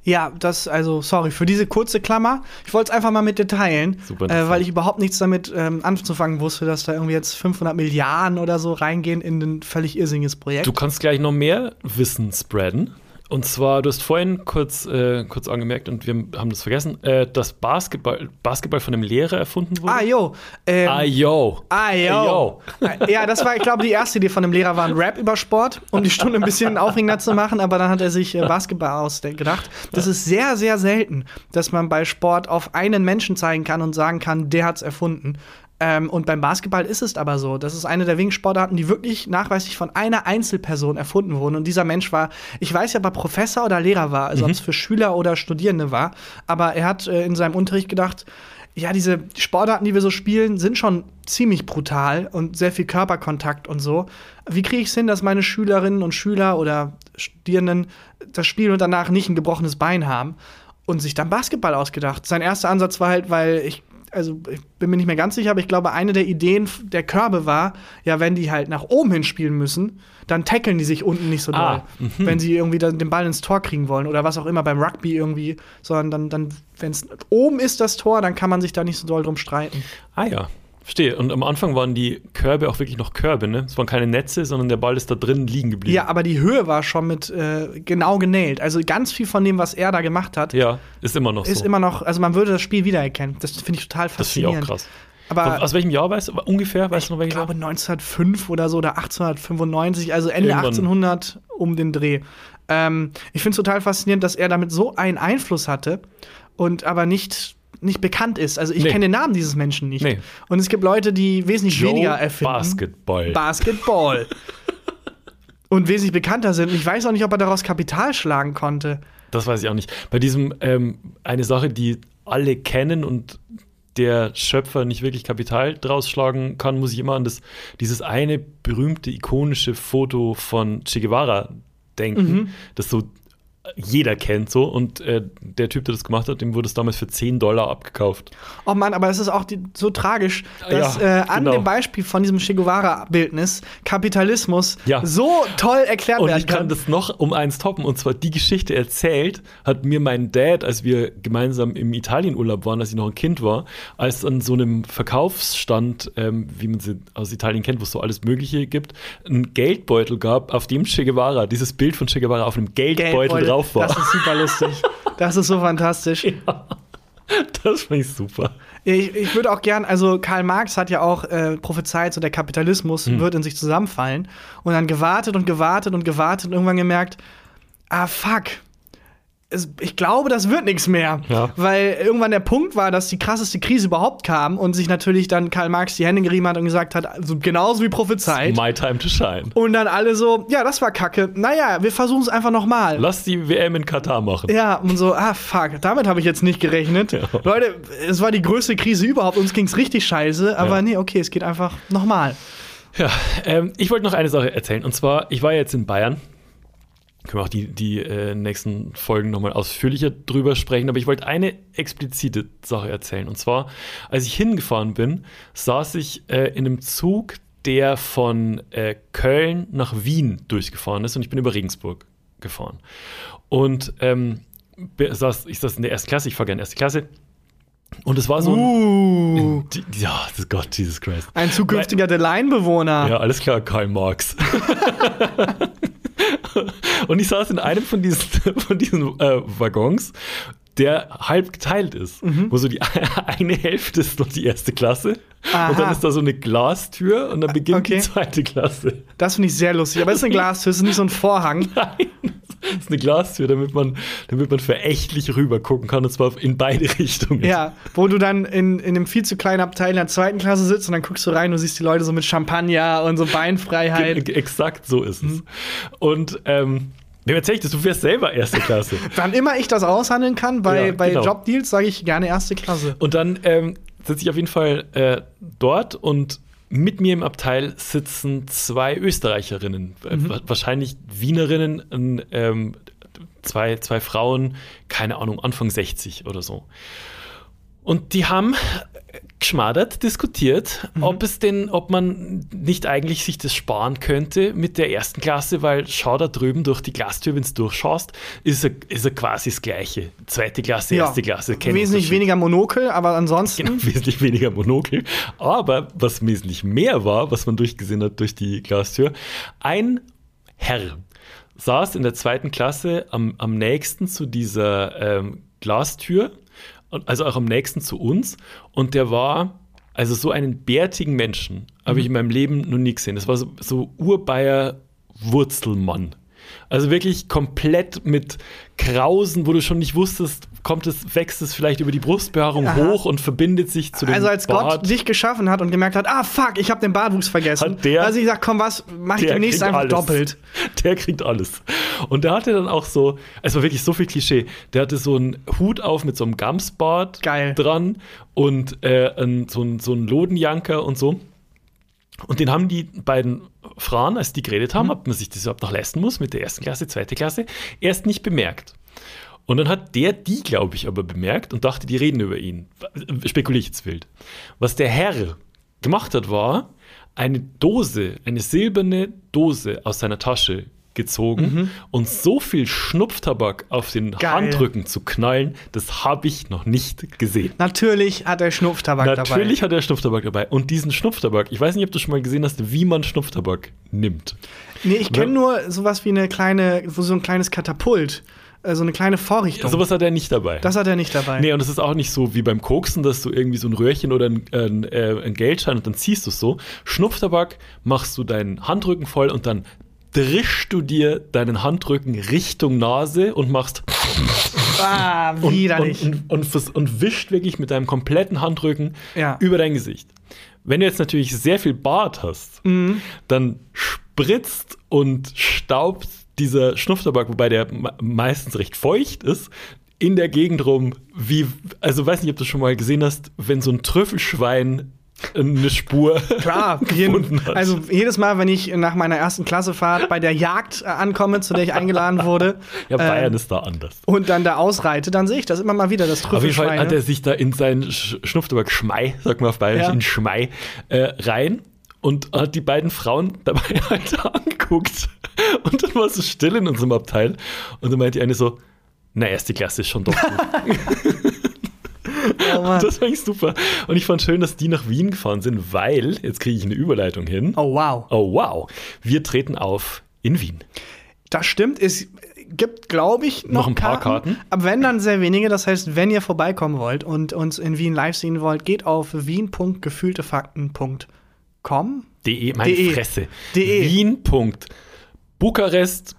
Ja, das, also, sorry für diese kurze Klammer. Ich wollte es einfach mal mit dir teilen, Super äh, weil ich überhaupt nichts damit ähm, anzufangen wusste, dass da irgendwie jetzt 500 Milliarden oder so reingehen in ein völlig irrsinniges Projekt. Du kannst gleich noch mehr Wissen spreaden. Und zwar, du hast vorhin kurz, äh, kurz angemerkt, und wir haben das vergessen, äh, dass Basketball, Basketball von einem Lehrer erfunden wurde. Ah, jo. Ähm, Ah, yo. Ah, yo. Ja, das war, ich glaube, die erste Idee von dem Lehrer war ein Rap über Sport, um die Stunde ein bisschen aufregender zu machen, aber dann hat er sich äh, Basketball ausgedacht. Das ist sehr, sehr selten, dass man bei Sport auf einen Menschen zeigen kann und sagen kann, der hat's erfunden. Ähm, und beim Basketball ist es aber so. Das ist eine der wenigen Sportarten, die wirklich nachweislich von einer Einzelperson erfunden wurden. Und dieser Mensch war, ich weiß ja, ob er Professor oder Lehrer war, also ob es für Schüler oder Studierende war, aber er hat äh, in seinem Unterricht gedacht, ja, diese Sportarten, die wir so spielen, sind schon ziemlich brutal und sehr viel Körperkontakt und so. Wie kriege ich es hin, dass meine Schülerinnen und Schüler oder Studierenden das spielen und danach nicht ein gebrochenes Bein haben? Und sich dann Basketball ausgedacht. Sein erster Ansatz war halt, weil ich also ich bin mir nicht mehr ganz sicher, aber ich glaube, eine der Ideen der Körbe war, ja, wenn die halt nach oben hin spielen müssen, dann tackeln die sich unten nicht so doll. Ah, wenn sie irgendwie dann den Ball ins Tor kriegen wollen oder was auch immer beim Rugby irgendwie, sondern dann, dann wenn es oben ist das Tor, dann kann man sich da nicht so doll drum streiten. Ah ja, verstehe. Und am Anfang waren die Körbe auch wirklich noch Körbe, ne? Es waren keine Netze, sondern der Ball ist da drin liegen geblieben. Ja, aber die Höhe war schon mit äh, genau genäht. Also ganz viel von dem, was er da gemacht hat, Ja, ist immer noch ist so. immer noch, also man würde das Spiel wiedererkennen. Das finde ich total das finde ich faszinierend. auch krass. Aber Aus welchem Jahr weißt du? Ungefähr, weißt du noch ich welches Jahr? glaube 1905 oder so oder 1895, also Ende Irgendwann. 1800 um den Dreh. Ähm, ich finde es total faszinierend, dass er damit so einen Einfluss hatte und aber nicht nicht bekannt ist. Also ich Nee. kenne den Namen dieses Menschen nicht. Nee. Und es gibt Leute, die wesentlich Joe weniger erfinden. Basketball. Basketball. <laughs> und wesentlich bekannter sind. Ich weiß auch nicht, ob er daraus Kapital schlagen konnte. Das weiß ich auch nicht. Bei diesem, ähm, eine Sache, die alle kennen und der Schöpfer nicht wirklich Kapital draus schlagen kann, muss ich immer an das, dieses eine berühmte, ikonische Foto von Che Guevara denken, das so jeder kennt so und äh, der Typ, der das gemacht hat, dem wurde es damals für 10 Dollar abgekauft. Oh Mann, aber es ist auch die, so tragisch, dass Ja, äh, an genau. dem Beispiel von diesem Che Guevara-Bildnis Kapitalismus Ja. so toll erklärt Und werden ich kann das noch um eins toppen. Und zwar die Geschichte erzählt, hat mir mein Dad, als wir gemeinsam im Italienurlaub waren, als ich noch ein Kind war, als an so einem Verkaufsstand, ähm, wie man sie aus Italien kennt, wo es so alles Mögliche gibt, einen Geldbeutel gab, auf dem Che Guevara, dieses Bild von Che Guevara auf einem Geldbeutel, drauf war. Das ist super lustig. Das ist so fantastisch. <laughs> Das fand ich super. Ich, ich würde auch gern, also Karl Marx hat ja auch äh, prophezeit, so der Kapitalismus Hm. wird in sich zusammenfallen. Und dann gewartet und gewartet und gewartet und irgendwann gemerkt, ah fuck. Ich glaube, das wird nichts mehr. Ja. Weil irgendwann der Punkt war, dass die krasseste Krise überhaupt kam und sich natürlich dann Karl Marx die Hände gerieben hat und gesagt hat, also genauso wie prophezeit. My time to shine. Und dann alle so, ja, das war kacke. Naja, wir versuchen es einfach nochmal. Lass die WM in Katar machen. Ja, und so, ah, fuck, damit habe ich jetzt nicht gerechnet. Leute, es war die größte Krise überhaupt, uns ging es richtig scheiße, aber Ja. nee, okay, es geht einfach nochmal. Ja, ähm, ich wollte noch eine Sache erzählen. Und zwar, ich war jetzt in Bayern. Können wir auch die, die äh, nächsten Folgen nochmal ausführlicher drüber sprechen. Aber ich wollte eine explizite Sache erzählen. Und zwar, als ich hingefahren bin, saß ich äh, in einem Zug, der von äh, Köln nach Wien durchgefahren ist. Und ich bin über Regensburg gefahren. Und ähm, saß, ich saß in der ersten Klasse. Ich fahre gerne erste Klasse. Und es war so ein. Uh, ja, das Gott, Jesus Christ. ein zukünftiger The Line-Bewohner. Ja, alles klar, Karl Marx. <laughs> <laughs> und ich saß in einem von diesen, <laughs> von diesen äh, Waggons, der halb geteilt ist. Mhm. Wo so die <laughs> eine Hälfte ist noch die erste Klasse. Aha. Und dann ist da so eine Glastür und dann beginnt Okay. die zweite Klasse. Das finde ich sehr lustig. Aber es ist eine Glastür, es ist nicht so ein Vorhang. Nein, <laughs> ist eine Glastür, damit man, damit man verächtlich rüber gucken kann, und zwar in beide <laughs> Richtungen. Ja, wo du dann in, in einem viel zu kleinen Abteil in der zweiten Klasse sitzt und dann guckst du rein und siehst die Leute so mit Champagner und so Beinfreiheit. Ge- Exakt so ist Mhm. es. Und ähm, wem erzähl ich das? Du fährst selber erste Klasse. <laughs> Wann immer ich das aushandeln kann, bei, Ja, bei genau. Jobdeals sage ich gerne erste Klasse. Und dann ähm, sitze ich auf jeden Fall äh, dort und mit mir im Abteil sitzen zwei Österreicherinnen, äh, wa- wahrscheinlich Wienerinnen, ähm, zwei, zwei Frauen, keine Ahnung, Anfang 60 oder so. Und die haben geschmadert, diskutiert, ob es denn, ob man nicht eigentlich sich das sparen könnte mit der ersten Klasse, weil schau da drüben durch die Glastür, wenn du durchschaust, ist er, ist er quasi das Gleiche. Zweite Klasse, erste Klasse, kein Wesentlich weniger Monokel, aber ansonsten. Genau, <laughs> wesentlich weniger Monokel. Aber was wesentlich mehr war, was man durchgesehen hat durch die Glastür, ein Herr saß in der zweiten Klasse am, am nächsten zu dieser ähm, Glastür, also auch am nächsten zu uns. Und der war, also so einen bärtigen Menschen, habe ich in meinem Leben noch nie gesehen. Das war so, so Urbayer Wurzelmann. Also wirklich komplett mit Krausen, wo du schon nicht wusstest, kommt es, wächst es vielleicht über die Brustbehaarung Aha. hoch und verbindet sich zu dem Also als Bart. Gott dich geschaffen hat und gemerkt hat, ah fuck, ich habe den Bartwuchs vergessen. Hat der- also ich sag, komm was, mach ich demnächst einfach alles. doppelt. <laughs> Der kriegt alles. Und der hatte dann auch so, es war wirklich so viel Klischee. Der hatte so einen Hut auf mit so einem Gamsbart Geil. dran und äh, so, ein, so ein Lodenjanker und so. Und den haben die beiden Frauen, als die geredet haben, ob man sich das überhaupt noch leisten muss mit der ersten Klasse, zweite Klasse, erst nicht bemerkt. Und dann hat der die, glaube ich, aber bemerkt und dachte, die reden über ihn. Spekuliere ich jetzt wild. Was der Herr gemacht hat, war eine Dose, eine silberne Dose aus seiner Tasche gezogen und so viel Schnupftabak auf den Geil. Handrücken zu knallen, das habe ich noch nicht gesehen. Natürlich hat er Schnupftabak dabei. Natürlich hat er Schnupftabak dabei. Und diesen Schnupftabak, ich weiß nicht, ob du schon mal gesehen hast, wie man Schnupftabak nimmt. Nee, ich kenne nur sowas wie eine kleine, so ein kleines Katapult. äh, So eine kleine Vorrichtung. Sowas hat er nicht dabei. das hat er nicht dabei. Nee, und es ist auch nicht so wie beim Koksen, dass du irgendwie so ein Röhrchen oder ein, ein, äh, ein Geldschein und dann ziehst du es so. Schnupftabak machst du deinen Handrücken voll und dann drischst du dir deinen Handrücken Richtung Nase und machst ah, und, widerlich. und, und, und, und wischt wirklich mit deinem kompletten Handrücken Ja. über dein Gesicht. Wenn du jetzt natürlich sehr viel Bart hast, Mhm. dann spritzt und staubt dieser Schnupftabak, wobei der me- meistens recht feucht ist, in der Gegend rum, wie, also weiß nicht, ob du schon mal gesehen hast, wenn so ein Trüffelschwein eine Spur Klar, jeden, hat. also jedes Mal, wenn ich nach meiner ersten Klassefahrt bei der Jagd äh, ankomme, zu der ich eingeladen wurde, <laughs> ja, Bayern ähm, ist da anders. und dann da ausreite, dann sehe ich das immer mal wieder, das Auf jeden Fall hat er Trüffelschwein. sich da in seinen Sch- Schnupftabak Schmei, sag mal auf Bayerisch, Ja. in Schmei, äh, rein und hat die beiden Frauen dabei <laughs> halt angeguckt. Und dann war es so still in unserem Abteil. Und dann meinte die eine so, na, erste Klasse ist schon doch gut. <laughs> <laughs> Oh, das fand ich super. Und ich fand schön, dass die nach Wien gefahren sind, weil, jetzt kriege ich eine Überleitung hin. oh wow. Oh, wow. Wir treten auf in Wien. Das stimmt, es gibt, glaube ich, noch, Noch ein paar Karten. Aber wenn, dann sehr wenige. Das heißt, wenn ihr vorbeikommen wollt und uns in Wien live sehen wollt, geht auf wien.gefühltefakten.com. De, meine De. Fresse. De. Wien. Bukarest.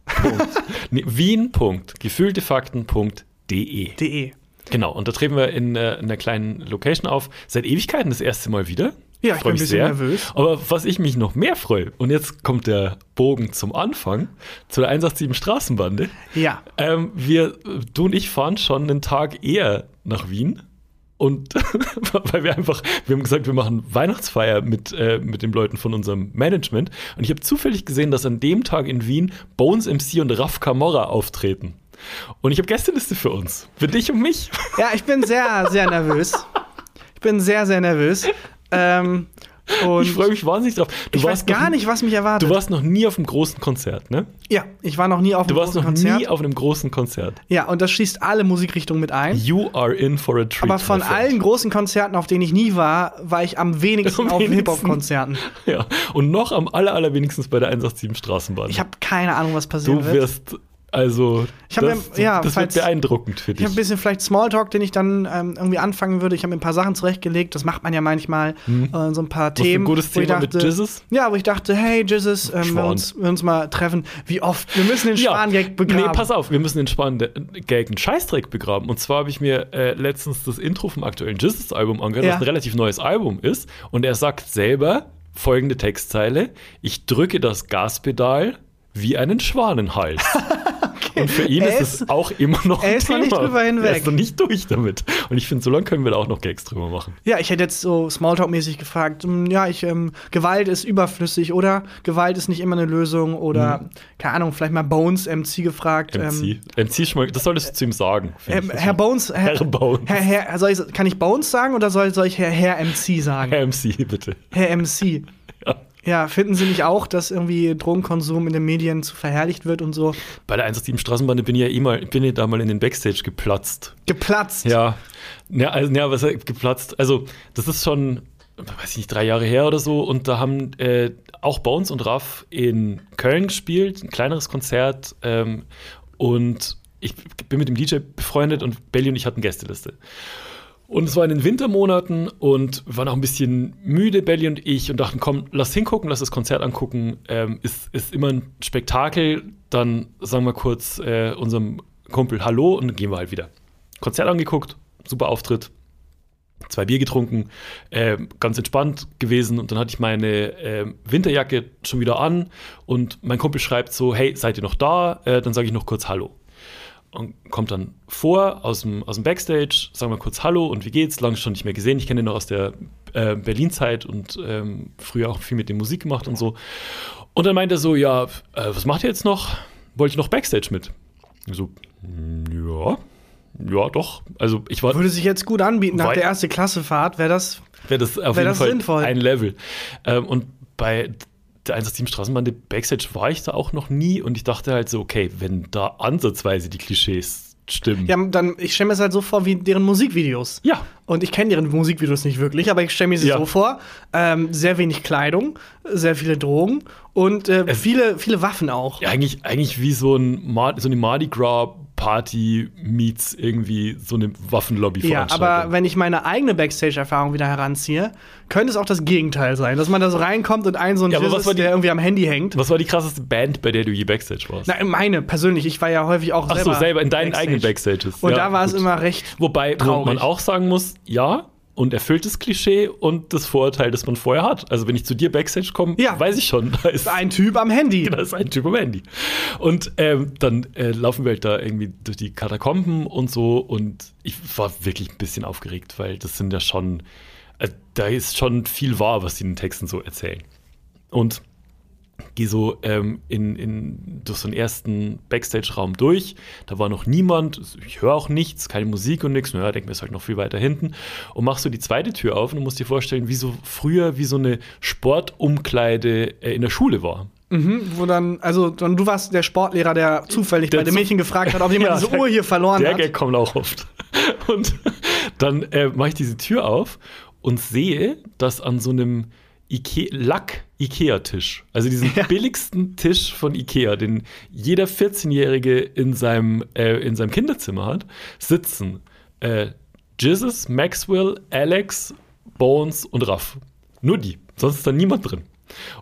<laughs> Wien. Gefühltefakten.de. De. Genau, und da treten wir in, äh, in einer kleinen Location auf. Seit Ewigkeiten das erste Mal wieder. Ja, ich Freu bin ein mich bisschen nervös. Aber was ich mich noch mehr freue, und jetzt kommt der Bogen zum Anfang, zu der 187 Straßenbande. Ja. Ähm, wir, du und ich fahren schon einen Tag eher nach Wien. Und <laughs> weil wir einfach, wir haben gesagt, wir machen Weihnachtsfeier mit, äh, mit den Leuten von unserem Management. Und ich habe zufällig gesehen, dass an dem Tag in Wien Bones MC und Raf Camorra auftreten. Und ich habe Gästeliste für uns. Für dich und mich. Ja, ich bin sehr, sehr nervös. Ich bin sehr, sehr nervös. Ähm, Ich freue mich wahnsinnig drauf. Du ich weiß noch gar nie- nicht, was mich erwartet. Du warst noch nie auf einem großen Konzert, ne? ja, ich war noch nie auf Du einem warst großen noch Konzert. nie auf einem großen Konzert. ja, und das schließt alle Musikrichtungen mit ein. You are in for a treat. Aber von allen großen Konzerten, auf denen ich nie war, war ich am wenigsten Am auf wenigsten. Hip-Hop-Konzerten. Ja, und noch am aller, allerwenigstens bei der 187 Straßenbahn. Ich habe keine Ahnung, was passieren Du wird. wirst, also, Ich das, mir- ja, das wird falls- beeindruckend für Ich dich. habe ein bisschen vielleicht Smalltalk, den ich dann ähm, irgendwie anfangen würde. Ich habe mir ein paar Sachen zurechtgelegt. Das macht man ja manchmal. Äh, so ein paar du Themen. ein gutes ich Thema mit dachte- Jizzes? Ja, wo ich dachte, hey, Jizzes, ähm, wir, uns, wir uns mal treffen. Wie oft? Wir müssen den Schwan-Gag begraben. Nee, pass auf, wir müssen den Span-Gag einen Scheißdreck begraben. Und zwar habe ich mir äh, letztens das Intro vom aktuellen Jizzes-Album angehört, Ja. was ein relativ neues Album ist. Und er sagt selber folgende Textzeile: Ich drücke das Gaspedal wie einen Schwanenhals. <laughs> Und für ihn Er ist es auch immer noch ein er ist noch nicht drüber hinweg. Er ist noch nicht durch damit. Und ich finde, so lange können wir da auch noch Gags drüber machen. Ja, ich hätte jetzt so Smalltalk-mäßig gefragt, hm, ja, ich, ähm, Gewalt ist überflüssig oder Gewalt ist nicht immer eine Lösung oder, keine Ahnung, vielleicht mal Bones MC gefragt. MC. MC schon mal, das solltest du zu ihm sagen. Ähm. Herr Bones, Herr, Herr Bones. Herr, Herr, ich, kann ich Bones sagen oder soll, soll ich Herr, Herr MC sagen? Herr MC, bitte. Herr MC. Ja. Finden Sie nicht auch, dass irgendwie Drogenkonsum in den Medien zu verherrlicht wird und so? Bei der 187 Straßenbahn bin ich ja eh mal, bin ich da mal in den Backstage geplatzt. Geplatzt. Ja. Ja, also, ja, was geplatzt? Also, das ist schon, weiß ich nicht, drei Jahre her oder so. Und da haben äh, auch Bones und Raff in Köln gespielt, ein kleineres Konzert. Ähm, und ich bin mit dem DJ befreundet und Belly und ich hatten Gästeliste. Und es war in den Wintermonaten und wir waren auch ein bisschen müde, Belly und ich, und dachten, komm, lass hingucken, lass das Konzert angucken. Ähm, ist, ist immer ein Spektakel. Dann sagen wir kurz äh, unserem Kumpel Hallo und dann gehen wir halt wieder. Konzert angeguckt, super Auftritt, zwei Bier getrunken, äh, ganz entspannt gewesen. Und dann hatte ich meine äh, Winterjacke schon wieder an und mein Kumpel schreibt so: Hey, seid ihr noch da? Äh, dann sage ich noch kurz Hallo und kommt dann vor aus dem, aus dem Backstage, sagen wir kurz Hallo und wie geht's? Lange schon nicht mehr gesehen. Ich kenne ihn noch aus der äh, Berlin-Zeit und ähm, früher auch viel mit dem Musik gemacht und so. Und dann meint er so: Ja, äh, was macht ihr jetzt noch? Wollt ihr noch Backstage mit? Ich so, "Mm, ja. Ja, doch. Also ich war Würde sich jetzt gut anbieten. Nach der erste Klassefahrt wäre das. wäre das auf Wär jeden das Fall sinnvoll. ein Level. Ähm, und bei der 187 Straßenbahn, der Backstage war ich da auch noch nie und ich dachte halt so, okay, wenn da ansatzweise die Klischees stimmen. Ja, dann, ich stelle mir es halt so vor wie deren Musikvideos. Ja. Und ich kenne deren Musikvideos nicht wirklich, aber ich stelle mir sie Ja. so vor: ähm, sehr wenig Kleidung, sehr viele Drogen und äh, viele, viele Waffen auch. Ja, eigentlich, eigentlich wie so, ein so eine Mardi Gras Party meets irgendwie so eine Waffenlobby Ja, aber wenn ich meine eigene Backstage-Erfahrung wieder heranziehe, könnte es auch das Gegenteil sein, dass man da so reinkommt und ein so ein Ja, Jizzes, die- der irgendwie am Handy hängt. Was war die krasseste Band, bei der du je Backstage warst? Na, meine persönlich, ich war ja häufig auch Ach selber so, selber in deinen Backstage. eigenen Backstages. Und Ja, da war es gut. immer recht. Wobei wo traurig. man auch sagen muss, ja, und erfülltes Klischee und das Vorurteil, das man vorher hat. Also wenn ich zu dir Backstage komme, Ja. weiß ich schon, <laughs> da ist Ein Typ am Handy. Da ist ein Typ am Handy. Und ähm, dann äh, laufen wir halt da irgendwie durch die Katakomben und so. Und ich war wirklich ein bisschen aufgeregt, weil das sind ja schon, äh, da ist schon viel wahr, was die in den Texten so erzählen. Und gehe so ähm, in, in, durch so einen ersten Backstage-Raum durch. Da war noch niemand. Ich höre auch nichts, keine Musik und nichts. Naja, denke mir, ist halt noch viel weiter hinten. Und machst so die zweite Tür auf und musst dir vorstellen, wie so früher, wie so eine Sportumkleide äh, in der Schule war. Mhm, wo dann, also dann, du warst der Sportlehrer, der zufällig Der bei den zu- Mädchen gefragt hat, ob jemand <laughs> Ja, diese der- Uhr hier verloren Der hat. Gag kommt auch oft. <laughs> Und dann äh, mache ich diese Tür auf und sehe, dass an so einem Ike Lack-Ikea-Tisch, also diesen Ja. billigsten Tisch von Ikea, den jeder 14-Jährige in seinem, äh, in seinem Kinderzimmer hat, sitzen äh, Jesus, Maxwell, Alex, Bones und Raff. Nur die. Sonst ist da niemand drin.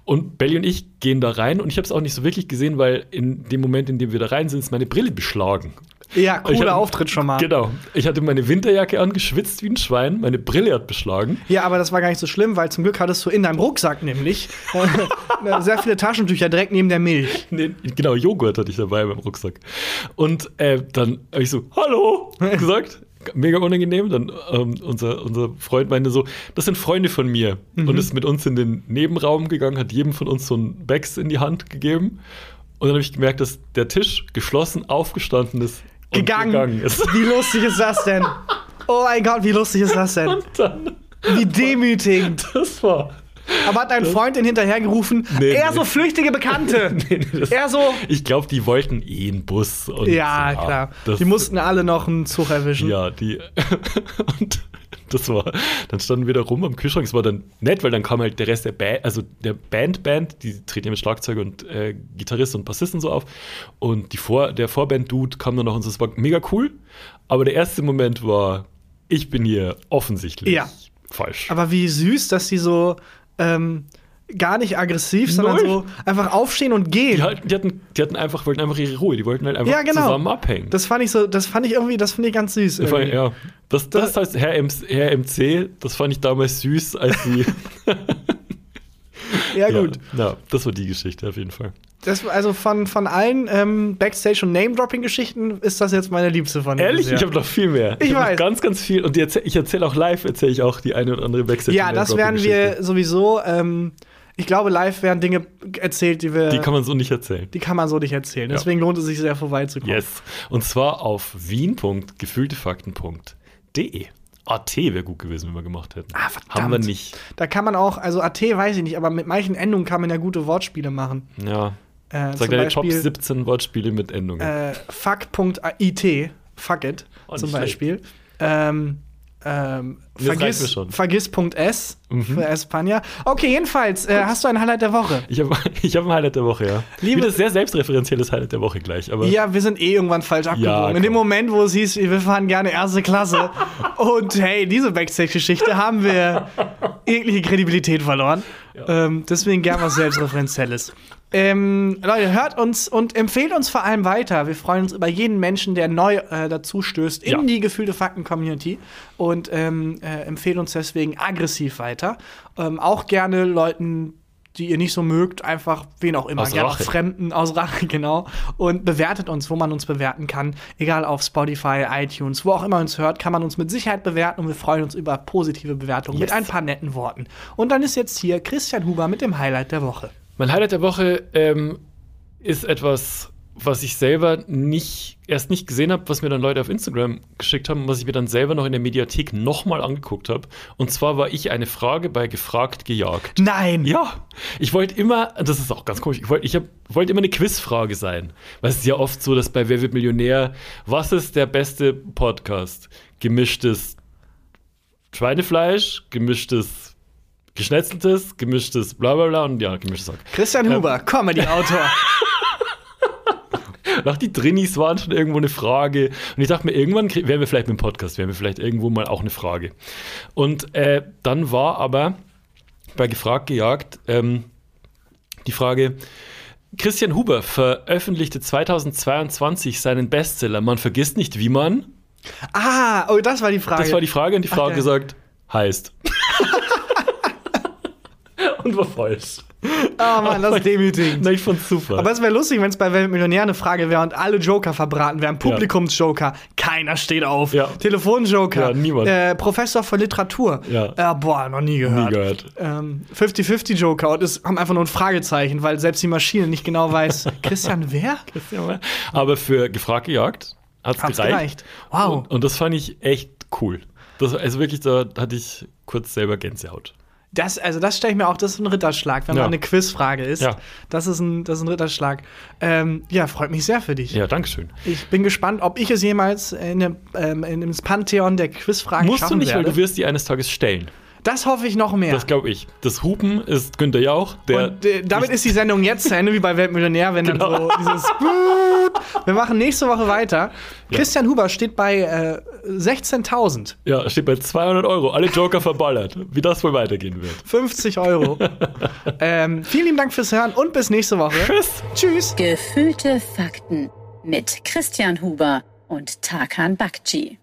Und Belly und ich gehen da rein und ich habe es auch nicht so wirklich gesehen, weil in dem Moment, in dem wir da rein sind, ist meine Brille beschlagen. Ja, cooler hatte- Auftritt schon mal. Genau. Ich hatte meine Winterjacke an, geschwitzt wie ein Schwein, meine Brille hat beschlagen. Ja, aber das war gar nicht so schlimm, weil zum Glück hattest du in deinem Rucksack nämlich äh, <laughs> sehr viele Taschentücher direkt neben der Milch. Nee, genau, Joghurt hatte ich dabei beim Rucksack. Und äh, dann habe ich so, hallo, <laughs> gesagt. Mega unangenehm. Dann ähm, unser, unser Freund meinte so, das sind Freunde von mir. Mhm. Und ist mit uns in den Nebenraum gegangen, hat jedem von uns so ein Bags in die Hand gegeben. Und dann habe ich gemerkt, dass der Tisch geschlossen aufgestanden ist Gegangen. gegangen ist. <laughs> Wie lustig ist das denn? Oh mein Gott, wie lustig ist das denn? Und dann, Wie demütigend. <laughs> das war Aber hat dein Freund den hinterhergerufen? Nee, eher nee. so flüchtige Bekannte. Nee, nee, eher so. <laughs> Ich glaube, die wollten eh einen Bus. Und Ja, klar. das- Die mussten alle noch einen Zug erwischen. Ja, die. und das war. Dann standen wir da rum am Kühlschrank. Es war dann nett, weil dann kam halt der Rest der Band, also der Band, Band, die treten ja mit Schlagzeug und äh, Gitarrist und Bassisten so auf. Und die Vor der Vorband-Dude kam dann noch und so, das war mega cool. Aber der erste Moment war, ich bin hier offensichtlich Ja. falsch. Aber wie süß, dass sie so ähm, gar nicht aggressiv, sondern Null. so einfach aufstehen und gehen. die, halt, die, hatten, die hatten einfach, wollten einfach ihre Ruhe. Die wollten halt einfach Ja, genau. zusammen abhängen. Das fand ich so, das fand ich irgendwie, das finde ich ganz süß. Das irgendwie. ja, das, das heißt Herr, M Herr MC, das fand ich damals süß, als sie. <laughs> Ja, gut. Ja, ja, das war die Geschichte auf jeden Fall. Das, also von, von allen ähm, Backstage- und Name-Dropping-Geschichten ist das jetzt meine liebste von Ehrlich? bisher. Ich habe noch viel mehr. Ich hab weiß. Ganz, ganz viel. Und erzähl, ich erzähle auch live, erzähle ich auch die eine oder andere Backstage. Ja, das werden wir sowieso. Ähm, ich glaube, live werden Dinge erzählt, die wir. Die kann man so nicht erzählen. die kann man so nicht erzählen. Ja. Deswegen lohnt es sich sehr, vorbeizukommen. Yes. Und zwar auf wien.gefühltefakten.de. AT wäre gut gewesen, wenn wir gemacht hätten. Ah, verdammt. Haben wir nicht. Da kann man auch, also AT weiß ich nicht, aber mit manchen Endungen kann man ja gute Wortspiele machen. Ja. Äh, Sag deine Top Beispiel 17 Wortspiele mit Endungen. äh, fuck.it, fuck it, Oh, zum Beispiel. Ähm, ähm, mir vergiss, schon. vergiss.s Mhm. für España. Okay, jedenfalls, äh, hast du ein Highlight der Woche? Ich habe <laughs> ich hab ein Highlight der Woche, ja. Liebe- Wieder sehr selbstreferenzielles Highlight der Woche gleich. Aber Ja, wir sind eh irgendwann falsch abgebogen. In dem. Moment, wo es hieß, wir fahren gerne erste Klasse. <laughs> und hey, diese Backstage-Geschichte haben wir jegliche Kredibilität verloren. Ähm, deswegen gern was Selbstreferenzielles. Ähm, Leute, hört uns und empfehlt uns vor allem weiter. Wir freuen uns über jeden Menschen, der neu äh, dazu stößt in Ja. die gefühlte Fakten-Community und ähm, äh, empfehlt uns deswegen aggressiv weiter. Ähm, auch gerne Leuten, die ihr nicht so mögt, einfach wen auch immer, Aus gerne auch Rache. Fremden aus Rache, <laughs> genau. Und bewertet uns, wo man uns bewerten kann. Egal auf Spotify, iTunes, wo auch immer uns hört, kann man uns mit Sicherheit bewerten und wir freuen uns über positive Bewertungen mit Yes. ein paar netten Worten. Und dann ist jetzt hier Christian Huber mit dem Highlight der Woche. Mein Highlight der Woche ähm, ist etwas was ich selber nicht, erst nicht gesehen habe, was mir dann Leute auf Instagram geschickt haben, was ich mir dann selber noch in der Mediathek nochmal angeguckt habe. Und zwar war ich eine Frage bei Gefragt gejagt. Nein! Ja, ich wollte immer, das ist auch ganz komisch, ich wollte ich hab, wollte immer eine Quizfrage sein. Weil es ist ja oft so, dass bei Wer wird Millionär, was ist der beste Podcast? Gemischtes Schweinefleisch, gemischtes Geschnetzeltes, gemischtes bla bla bla und ja, gemischtes Sack. Christian Huber, Comedy-Autor. <laughs> Nach die Drinis waren schon irgendwo eine Frage. Und ich dachte mir, irgendwann wären wir vielleicht mit dem Podcast, wären wir vielleicht irgendwo mal auch eine Frage. Und äh, dann war aber bei Gefragt gejagt ähm, die Frage, Christian Huber veröffentlichte 2022 seinen Bestseller Man vergisst nicht, wie man. ah, oh, das war die Frage. Das war die Frage und die Frau geil. gesagt, heißt. <laughs> <laughs> und war falsch. oh Mann, das ist demütigend. Ich fand's super. Aber es wäre lustig, wenn es bei Weltmillionär eine Frage wäre und alle Joker verbraten wären. Publikumsjoker, keiner steht auf. Ja. Telefonjoker, Ja, niemand. Äh, Professor für Literatur. Ja. Äh, boah, noch nie gehört. Nie gehört. Ähm, 50-50 Joker und es haben einfach nur ein Fragezeichen, weil selbst die Maschine nicht genau weiß, <laughs> Christian wer? Aber für Gefragt gejagt hat's Hat's gereicht. gereicht. Wow. Und, und das fand ich echt cool. Das, also wirklich, da hatte ich kurz selber Gänsehaut. Das, also das stelle ich mir auch, das ist ein Ritterschlag, wenn Ja. man eine Quizfrage ist. Ja. Das ist ein, das ist ein Ritterschlag. Ähm, ja, freut mich sehr für dich. Ja, Dankeschön. Ich bin gespannt, ob ich es jemals in, der, ähm, in ins Pantheon der Quizfragen Musst du schaffen nicht, weil werde. du wirst die eines Tages stellen. Das hoffe ich noch mehr. Das glaube ich. Das Hupen ist Günther Jauch, der. Und äh, damit ist die Sendung jetzt zu Ende, wie bei Weltmillionär, wenn Genau. dann so dieses. Wir machen nächste Woche weiter. Christian Huber steht bei äh, 16.000, ja, steht bei 200 Euro. Alle Joker verballert. Wie das wohl weitergehen wird. 50 Euro. <laughs> ähm, vielen lieben Dank fürs Hören und bis nächste Woche. Tschüss. Tschüss. Gefühlte Fakten mit Christian Huber und Tarkan Bakci.